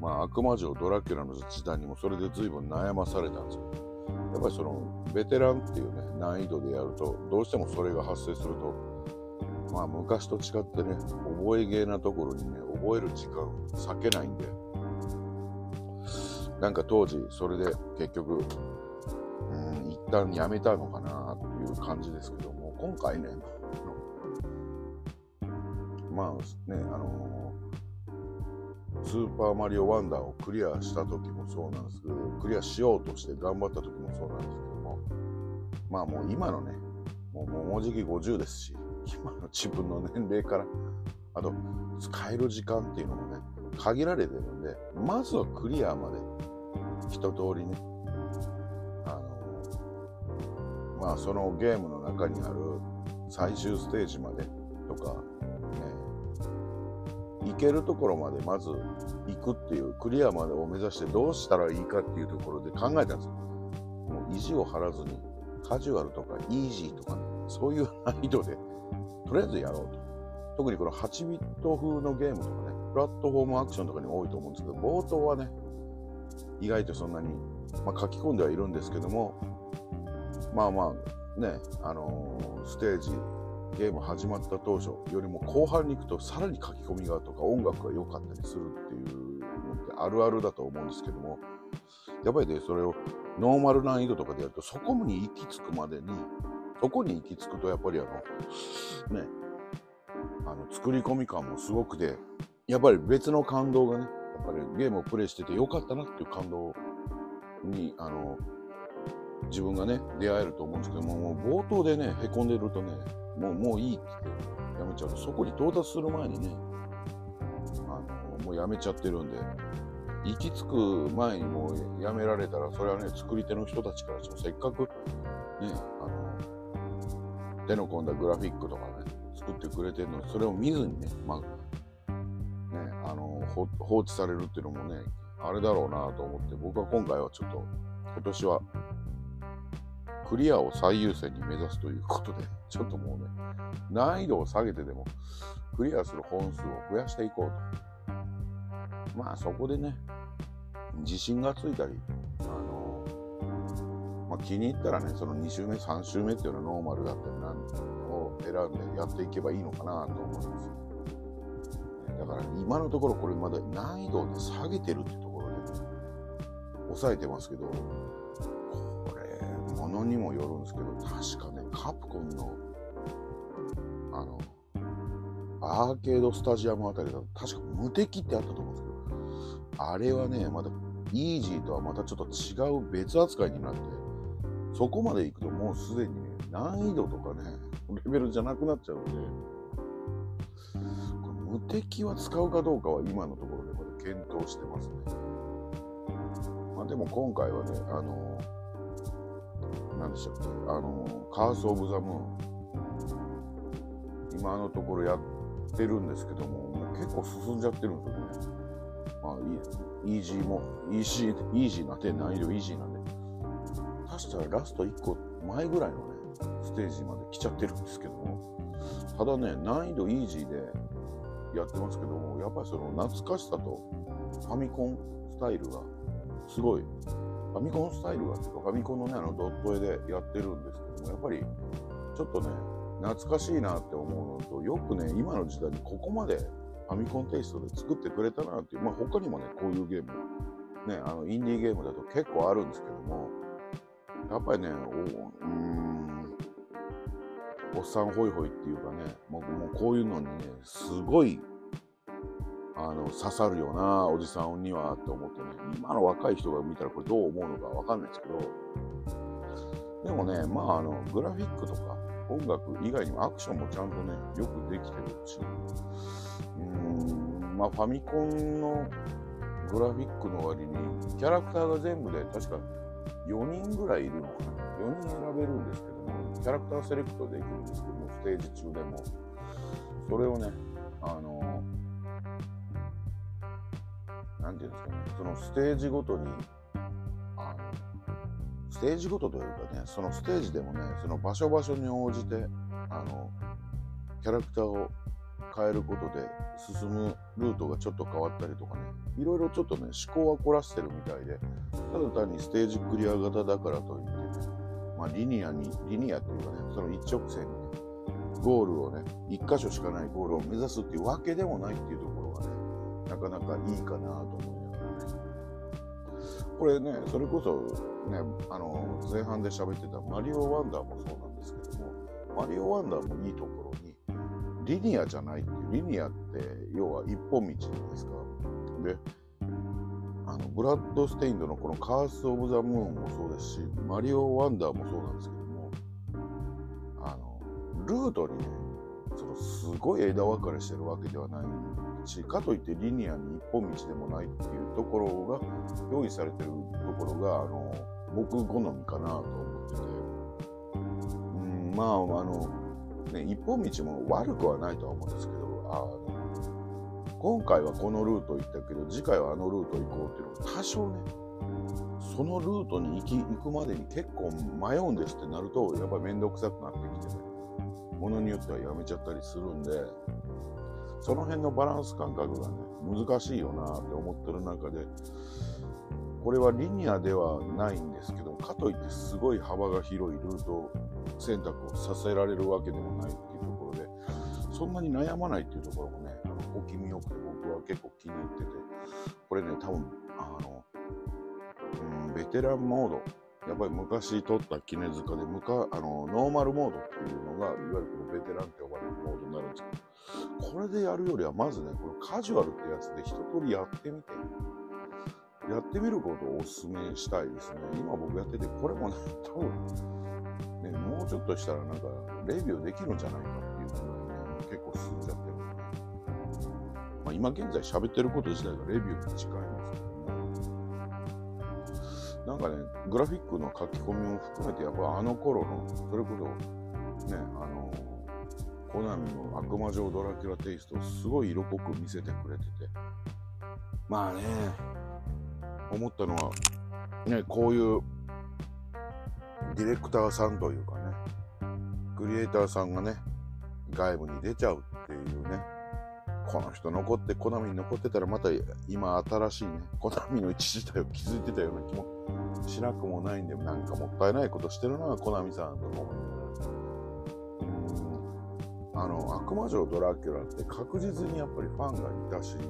まあ悪魔城ドラキュラの時代にもそれで随分悩まされたんですよ。やっぱりそのベテランっていうね難易度でやるとどうしてもそれが発生するとまあ昔と違ってね覚えゲーなところにね覚える時間を避けないんでなんか当時それで結局旦やめたのかなっていう感じですけども今回ねまあねあのー、スーパーマリオワンダーをクリアした時もそうなんですけどクリアしようとして頑張った時もそうなんですけどもまあもう今のねもうもうじき50ですし今の自分の年齢からあと使える時間っていうのもね限られてるんでまずはクリアまで一通りねまあそのゲームの中にある最終ステージまでとかね行けるところまでまず行くっていうクリアまでを目指してどうしたらいいかっていうところで考えたんですよ。もう意地を張らずにカジュアルとかイージーとか、ね、そういう難易度でとりあえずやろうと。特にこの8ビット風のゲームとかねプラットフォームアクションとかに多いと思うんですけど冒頭はね意外とそんなに、まあ、書き込んではいるんですけどもまあまあねあのー、ステージゲーム始まった当初よりも後半に行くとさらに書き込みがとか音楽が良かったりするっていうのってあるあるだと思うんですけどもやっぱりねそれをノーマル難易度とかでやるとそこに行き着くまでにそこに行き着くとやっぱりあのねあの作り込み感もすごくてやっぱり別の感動がねやっぱりゲームをプレイしててよかったなっていう感動にあの自分がね出会えると思うんですけどももう冒頭でねへこんでるとねもうもういいってやめちゃうとそこに到達する前にねあのもうやめちゃってるんで行き着く前にもうやめられたらそれはね作り手の人たちからしてもせっかくねあの手の込んだグラフィックとかね作ってくれてるのにそれを見ずにね,、まあ、ねあの放置されるっていうのもねあれだろうなと思って僕は今回はちょっと今年はクリアを最優先に目指すということでちょっともうね難易度を下げてでもクリアする本数を増やしていこうと。まあそこでね自信がついたりあのまあ、気に入ったらねその2週目3週目っていうのはノーマルだったりなんを選んでやっていけばいいのかなと思いますだから、今のところこれまだ難易度で下げてるってところで、ね、抑えてますけどものにもよるんですけど確かねカプコンのあのアーケードスタジアムあたりだと確か無敵ってあったと思うんですけどあれはねまだイージーとはまたちょっと違う別扱いになってそこまで行くともうすでにね難易度とかねレベルじゃなくなっちゃうんでこれ無敵は使うかどうかは今のところでまだ検討してますね。まあでも今回はねあの何でしたっけ？あのカース・オブ・ザ・ムーン今のところやってるんですけどももう結構進んじゃってるんですよね。まあイージーもイージーイージーな点難易度イージーなんで。確かラスト1個前ぐらいのねステージまで来ちゃってるんですけども。ただね難易度イージーでやってますけどもやっぱりその懐かしさとファミコンスタイルがすごいファミコンスタイルがっていうかファミコンのねあのドット絵でやってるんですけどもやっぱりちょっとね懐かしいなって思うのとよくね今の時代にここまでファミコンテイストで作ってくれたなっていうまあ他にもねこういうゲームねあのインディーゲームだと結構あるんですけどもやっぱりねおうんおっさんホイホイっていうかねもうもうこういうのにねすごいあの刺さるよなおじさんにはって思ってね今の若い人が見たらこれどう思うのかわかんないですけどでもねまああのグラフィックとか音楽以外にもアクションもちゃんとねよくできてるしうんまあファミコンのグラフィックの割にキャラクターが全部で確か4人ぐらいいるのかな。4人選べるんですけどもキャラクターセレクトできるんですけどもステージ中でも。それをねて言うんですかねそのステージごとにあのステージごとというかねそのステージでもねその場所場所に応じてあのキャラクターを変えることで進むルートがちょっと変わったりとかねいろいろちょっとね思考は凝らしてるみたいでただ単にステージクリア型だからといってねまあリニアにリニアっていうかねその一直線にねゴールをね一箇所しかないゴールを目指すっていうわけでもないっていうとなかなかいいかなと思いながらね。これねそれこそねあの前半で喋ってたマリオワンダーもそうなんですけどもマリオワンダーもいいところにリニアじゃないっていうリニアって要は一本道じゃないですかであのブラッドステインドのこのカース・オブ・ザ・ムーンもそうですしマリオ・ワンダーもそうなんですけどもあのルートにねそのすごい枝分かれしてるわけではない。しかといってリニアに一本道でもないっていうところが用意されてるところがあの僕好みかなと思ってて。うんまああのね一本道も悪くはないとは思うんですけどあ今回はこのルート行ったけど次回はあのルート行こうっていうのが多少ねそのルートに行き行くまでに結構迷うんですってなるとやっぱり面倒くさくなってきてねものによってはやめちゃったりするんでその辺のバランス感覚がね難しいよなって思ってる中でこれはリニアではないんですけどかといってすごい幅が広いルート選択をさせられるわけでもないっていうところでそんなに悩まないっていうところもねあの小気味よくて僕は結構気に入っててこれね多分あのうんベテランモードやっぱり昔撮った絹塚でむかあのノーマルモードっていうのがいわゆるこのベテランって呼ばれるモードになるんですけどこれでやるよりはまずねこのカジュアルってやつで一通りやってみて。やってみることをお勧めしたいですね。今僕やってて、これもね、多分、ね、もうちょっとしたらなんか、レビューできるんじゃないかっていうぐらいね、結構進んじゃってる。んで、ね、まあ、今現在喋ってること自体がレビューに近いんですけども、なんかね、グラフィックの書き込みも含めて、やっぱあの頃の、それこそ、ね、あの、コナミの悪魔城ドラキュラテイストをすごい色濃く見せてくれてて、まあね、思ったのは、ね、こういうディレクターさんというかね、クリエイターさんがね、外部に出ちゃうっていうね、この人残って、コナミに残ってたらまた今新しいね、コナミの一時代を築いてたような気もしなくもないんで、なんかもったいないことしてるな、コナミさんとか思。あの、悪魔城ドラキュラって確実にやっぱりファンがいたし、ね、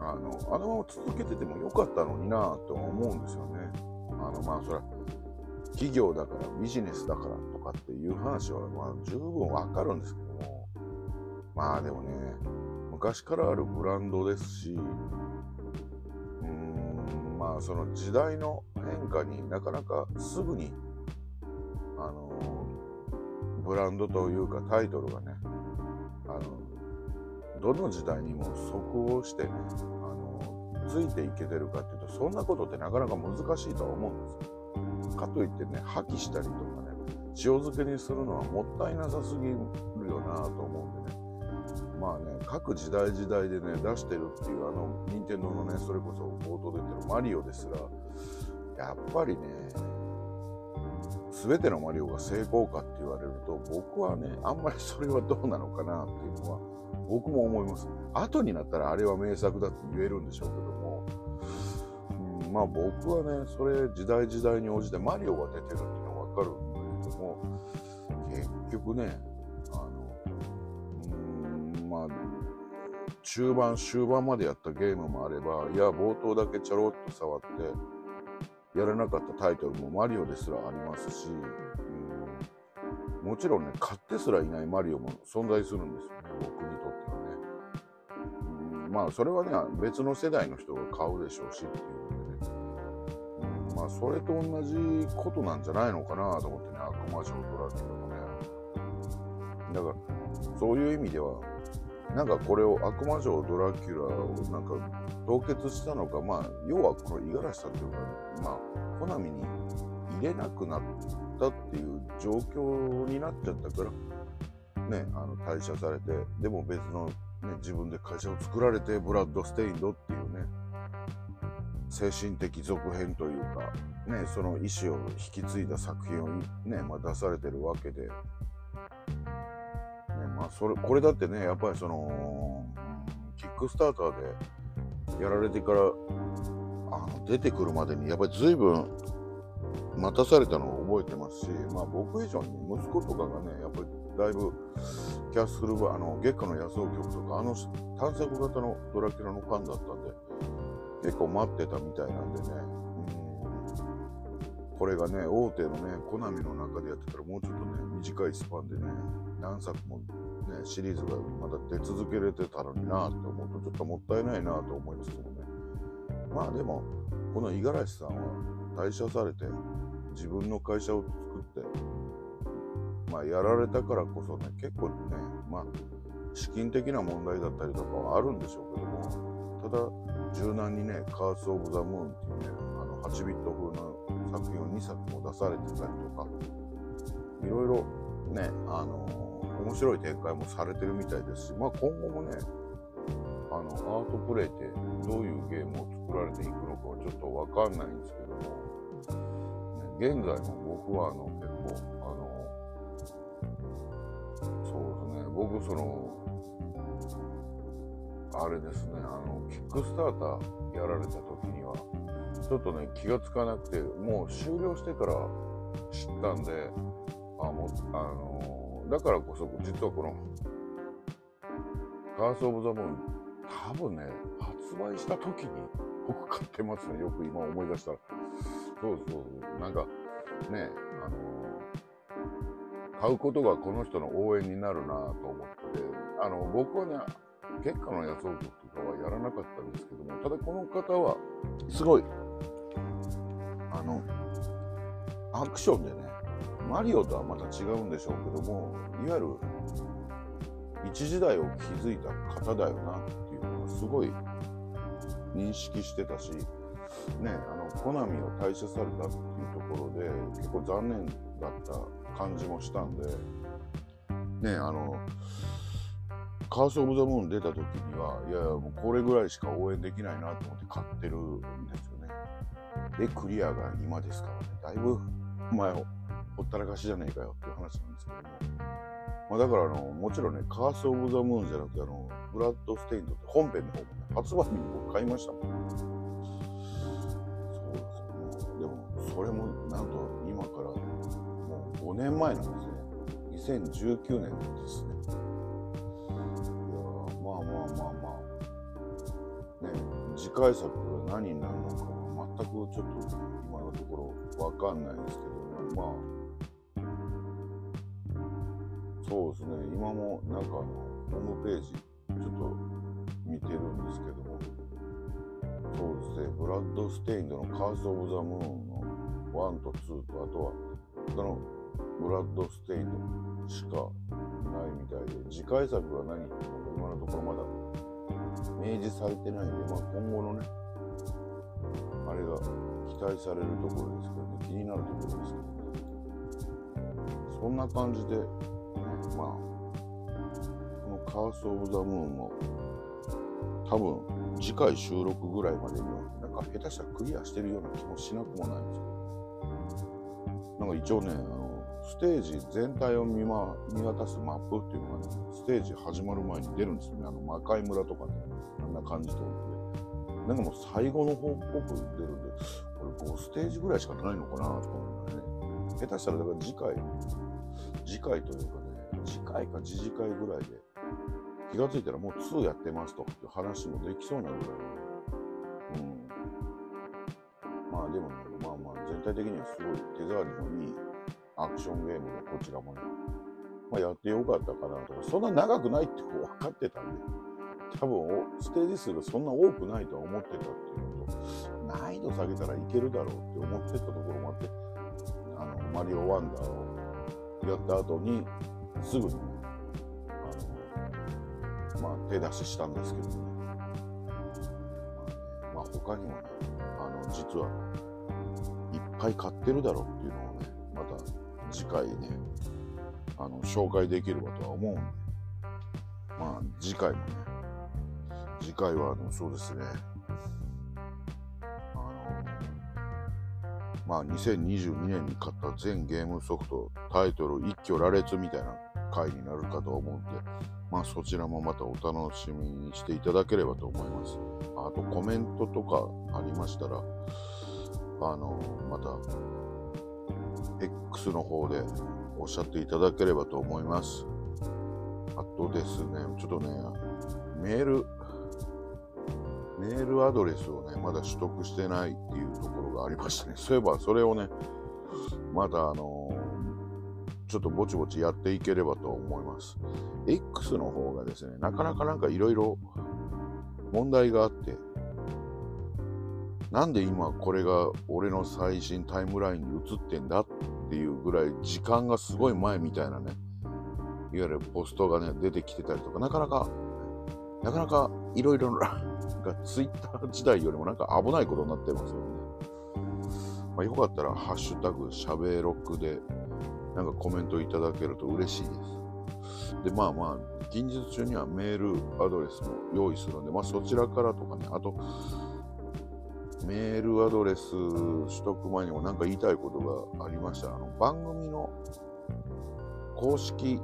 あの、あのまま続けててもよかったのになと思うんですよね。あの、まあ、それは、企業だからビジネスだからとかっていう話は、まあ、十分わかるんですけども、まあでもね、昔からあるブランドですし、うーん、まあその時代の変化になかなかすぐに、あの、ブランドというかタイトルがね、あの、どの時代にも即応してね、あの、ついていけてるかっていうと、そんなことってなかなか難しいとは思うんですよ。かといってね、破棄したりとかね、塩漬けにするのはもったいなさすぎるよなと思うんでね。まあね、各時代時代でね、出してるっていう、あの、任天堂のね、それこそ冒頭で言ってるマリオですら、やっぱりね、全てのマリオが成功かって言われると、僕はね、あんまりそれはどうなのかなっていうのは、僕も思います。後になったらあれは名作だって言えるんでしょうけども、うん、まあ僕はね、それ時代時代に応じてマリオが出てるっていうのはわかるんだけども、結局ね、あの、うん、まあ、中盤、終盤までやったゲームもあれば、いや、冒頭だけちょろっと触って、やらなかったタイトルもマリオですらありますし、うん、もちろんね、買ってすらいないマリオも存在するんですよね、僕にとってはね。うん、まあ、それはね、別の世代の人が買うでしょうしっていうのでね。うん、まあ、それと同じことなんじゃないのかなと思ってね、悪魔城ドラキュラもね。だから、そういう意味では、なんかこれを悪魔城ドラキュラをなんか凍結したのか、まあ、要はこの五十嵐さんというか、まあ、コナミに入れなくなったっていう状況になっちゃったから、ね、あの退社されて、でも別の、ね、自分で会社を作られて、ブラッド・ステインドっていうね、精神的続編というか、ね、その意思を引き継いだ作品をね、まあ、出されてるわけで、まあ、それ、これだってね、やっぱりその、キックスターターでやられてから、あの、出てくるまでに、やっぱり随分待たされたのを覚えてますし、まあ僕以上に息子とかがね、やっぱりだいぶ、キャッスルあの、月下の野草曲とか、あの探索型のドラキュラのファンだったんで、結構待ってたみたいなんでね、これがね、大手のね、コナミの中でやってたらもうちょっとね、短いスパンでね、何作もね、シリーズがまだ出続けれてたのになって思うと、ちょっともったいないなと思いつつもね。まあでも、この五十嵐さんは退社されて、自分の会社を作って、まあやられたからこそね、結構ね、まあ、資金的な問題だったりとかはあるんでしょうけども、ただ、柔軟にね、カース・オブ・ザ・ムーンっていうね、あの8ビット風の作品を2作も出されてたりとか、いろいろね、あの、面白い展開もされてるみたいですし、まあ今後もね、あの、アートプレイってどういうゲームを作られていくのかはちょっとわかんないんですけども、ね、現在も僕はあの、結構、あの、そうですね、僕その、あれですね、あの、キックスターターやられた時には、ちょっとね、気がつかなくて、もう終了してから知ったんで、あ、もう、あのー、だからこそ、実はこの、カース・オブ・ザ・ムーン、多分ね、発売した時に僕買ってますね。よく今思い出したら。そうそうそう。なんか、ね、あのー、買うことがこの人の応援になるなと思って、あの、僕はね、結果の野草とかはやらなかったんですけどもただこの方はすごいあのアクションでねマリオとはまた違うんでしょうけどもいわゆる一時代を築いた方だよなっていうのがすごい認識してたし、ね、あのコナミを退社されたっていうところで結構残念だった感じもしたんで、ね、あのカース・オブ・ザ・ムーン出た時にはいやいやもうこれぐらいしか応援できないなと思って買ってるんです。でクリアが今ですからねだいぶ前ほったらかしじゃねえかよっていう話なんですけども。まあ、だからあのもちろんね、カース・オブ・ザ・ムーンじゃなくてあの、ブラッド・ステインドって本編の方もね、発売日に僕買いましたもん。そうです、ね。でも、それもなんと今からもう5年前なんですね。2019年なんですね。いやまあまあまあまあ。ね、次回作が何になるのか全くちょっと今のところわかんないですけど、まあ、そうですね、今もなんかあのホームページちょっと見てるんですけども、そうですね、ブラッド・ステインドのカース・オブ・ザ・ムーンの1と2と、あとは、そのブラッド・ステインドしかないみたいで、次回作が何っていうのが今のところまだ明示されてないんで、まあ、今後のね、あれが期待されるところですけどね、気になるところですけどね。そんな感じで、まあ、このカース・オブ・ザ・ムーンも、多分、次回収録ぐらいまでには、なんか下手したらクリアしてるような気もしなくもないんですけど、なんか一応ね、あのステージ全体を見,、ま、見渡すマップっていうのがね、ステージ始まる前に出るんですよね。あの魔界村とかね、あんな感じと思って。なんかもう最後の方っぽく出るんで、これ5ステージぐらいしかないのかなと思ってね。下手したらだから次回、次回というかね、次回か次次回ぐらいで気がついたらもう2やってますという話もできそうなぐらいうん。まあでもね、まあまあ全体的にはすごい手触りのいいアクションゲームでこちらもね、まあやってよかったかなとか、そんな長くないって分かってたんで、多分ステージ数がそんな多くないとは思ってたっていうのと、難易度下げたらいけるだろうって思ってたところもあって、あの、マリオワンダーをやった後に、すぐにね、あの、まあ、手出ししたんですけどね。まあ、他にもね、あの、実はいっぱい買ってるだろうっていうのをね、また次回ね、あの、紹介できればとは思うんで、まあ、次回もね、次回は、あの、そうですねあの、まあ、2022年に買った全ゲームソフト、タイトル一挙羅列みたいな回になるかと思うんで、まあそちらもまたお楽しみにしていただければと思います。あとコメントとかありましたら、あの、また、X の方でおっしゃっていただければと思います。あとですね、ちょっとね、メール、メールアドレスをね、まだ取得してないっていうところがありましたね。そういえばそれをね、まだあのちょっとぼちぼちやっていければと思います。X の方がですね、なかなかなんかいろいろ問題があって、なんで今これが俺の最新タイムラインに映ってんだっていうぐらい時間がすごい前みたいなね、いわゆるポストがね、出てきてたりとか、なかなか、なかなかいろいろな、ツイッター時代よりもなんか危ないことになってますよね。まあ、よかったら、ハッシュタグしゃべろくでなんかコメントいただけると嬉しいです。で、まあまあ、近日中にはメールアドレスも用意するんで、まあそちらからとかね、あと、メールアドレス取得前にも何か言いたいことがありましたら、あの番組の公式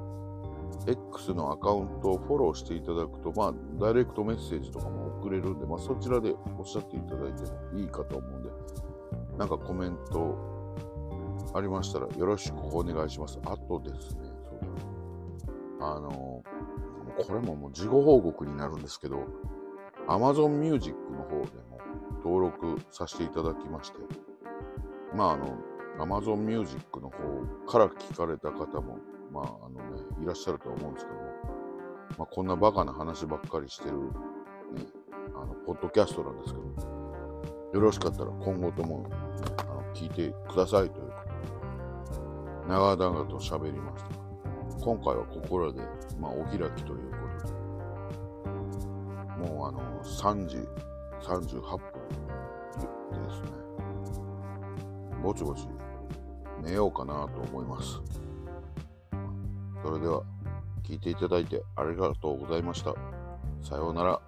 X のアカウントをフォローしていただくと、まあ、ダイレクトメッセージとかも送れるんで、まあ、そちらでおっしゃっていただいてもいいかと思うんで、なんかコメントありましたらよろしくお願いします。あとですね、そうだ。あの、これももう事後報告になるんですけど、Amazon Music の方でも登録させていただきまして、まああの、Amazon Music の方から聞かれた方も、まああのね、いらっしゃるとは思うんですけども、まあこんなバカな話ばっかりしてる、ね、あのポッドキャストなんですけど、よろしかったら今後とも、ね、あの聞いてくださいということで、長々と喋りました。今回はここらで、まあ、お開きということで、もうあの、3時38分ですね。ぼちぼち寝ようかなと思います。それでは、聞いていただいてありがとうございました。さようなら。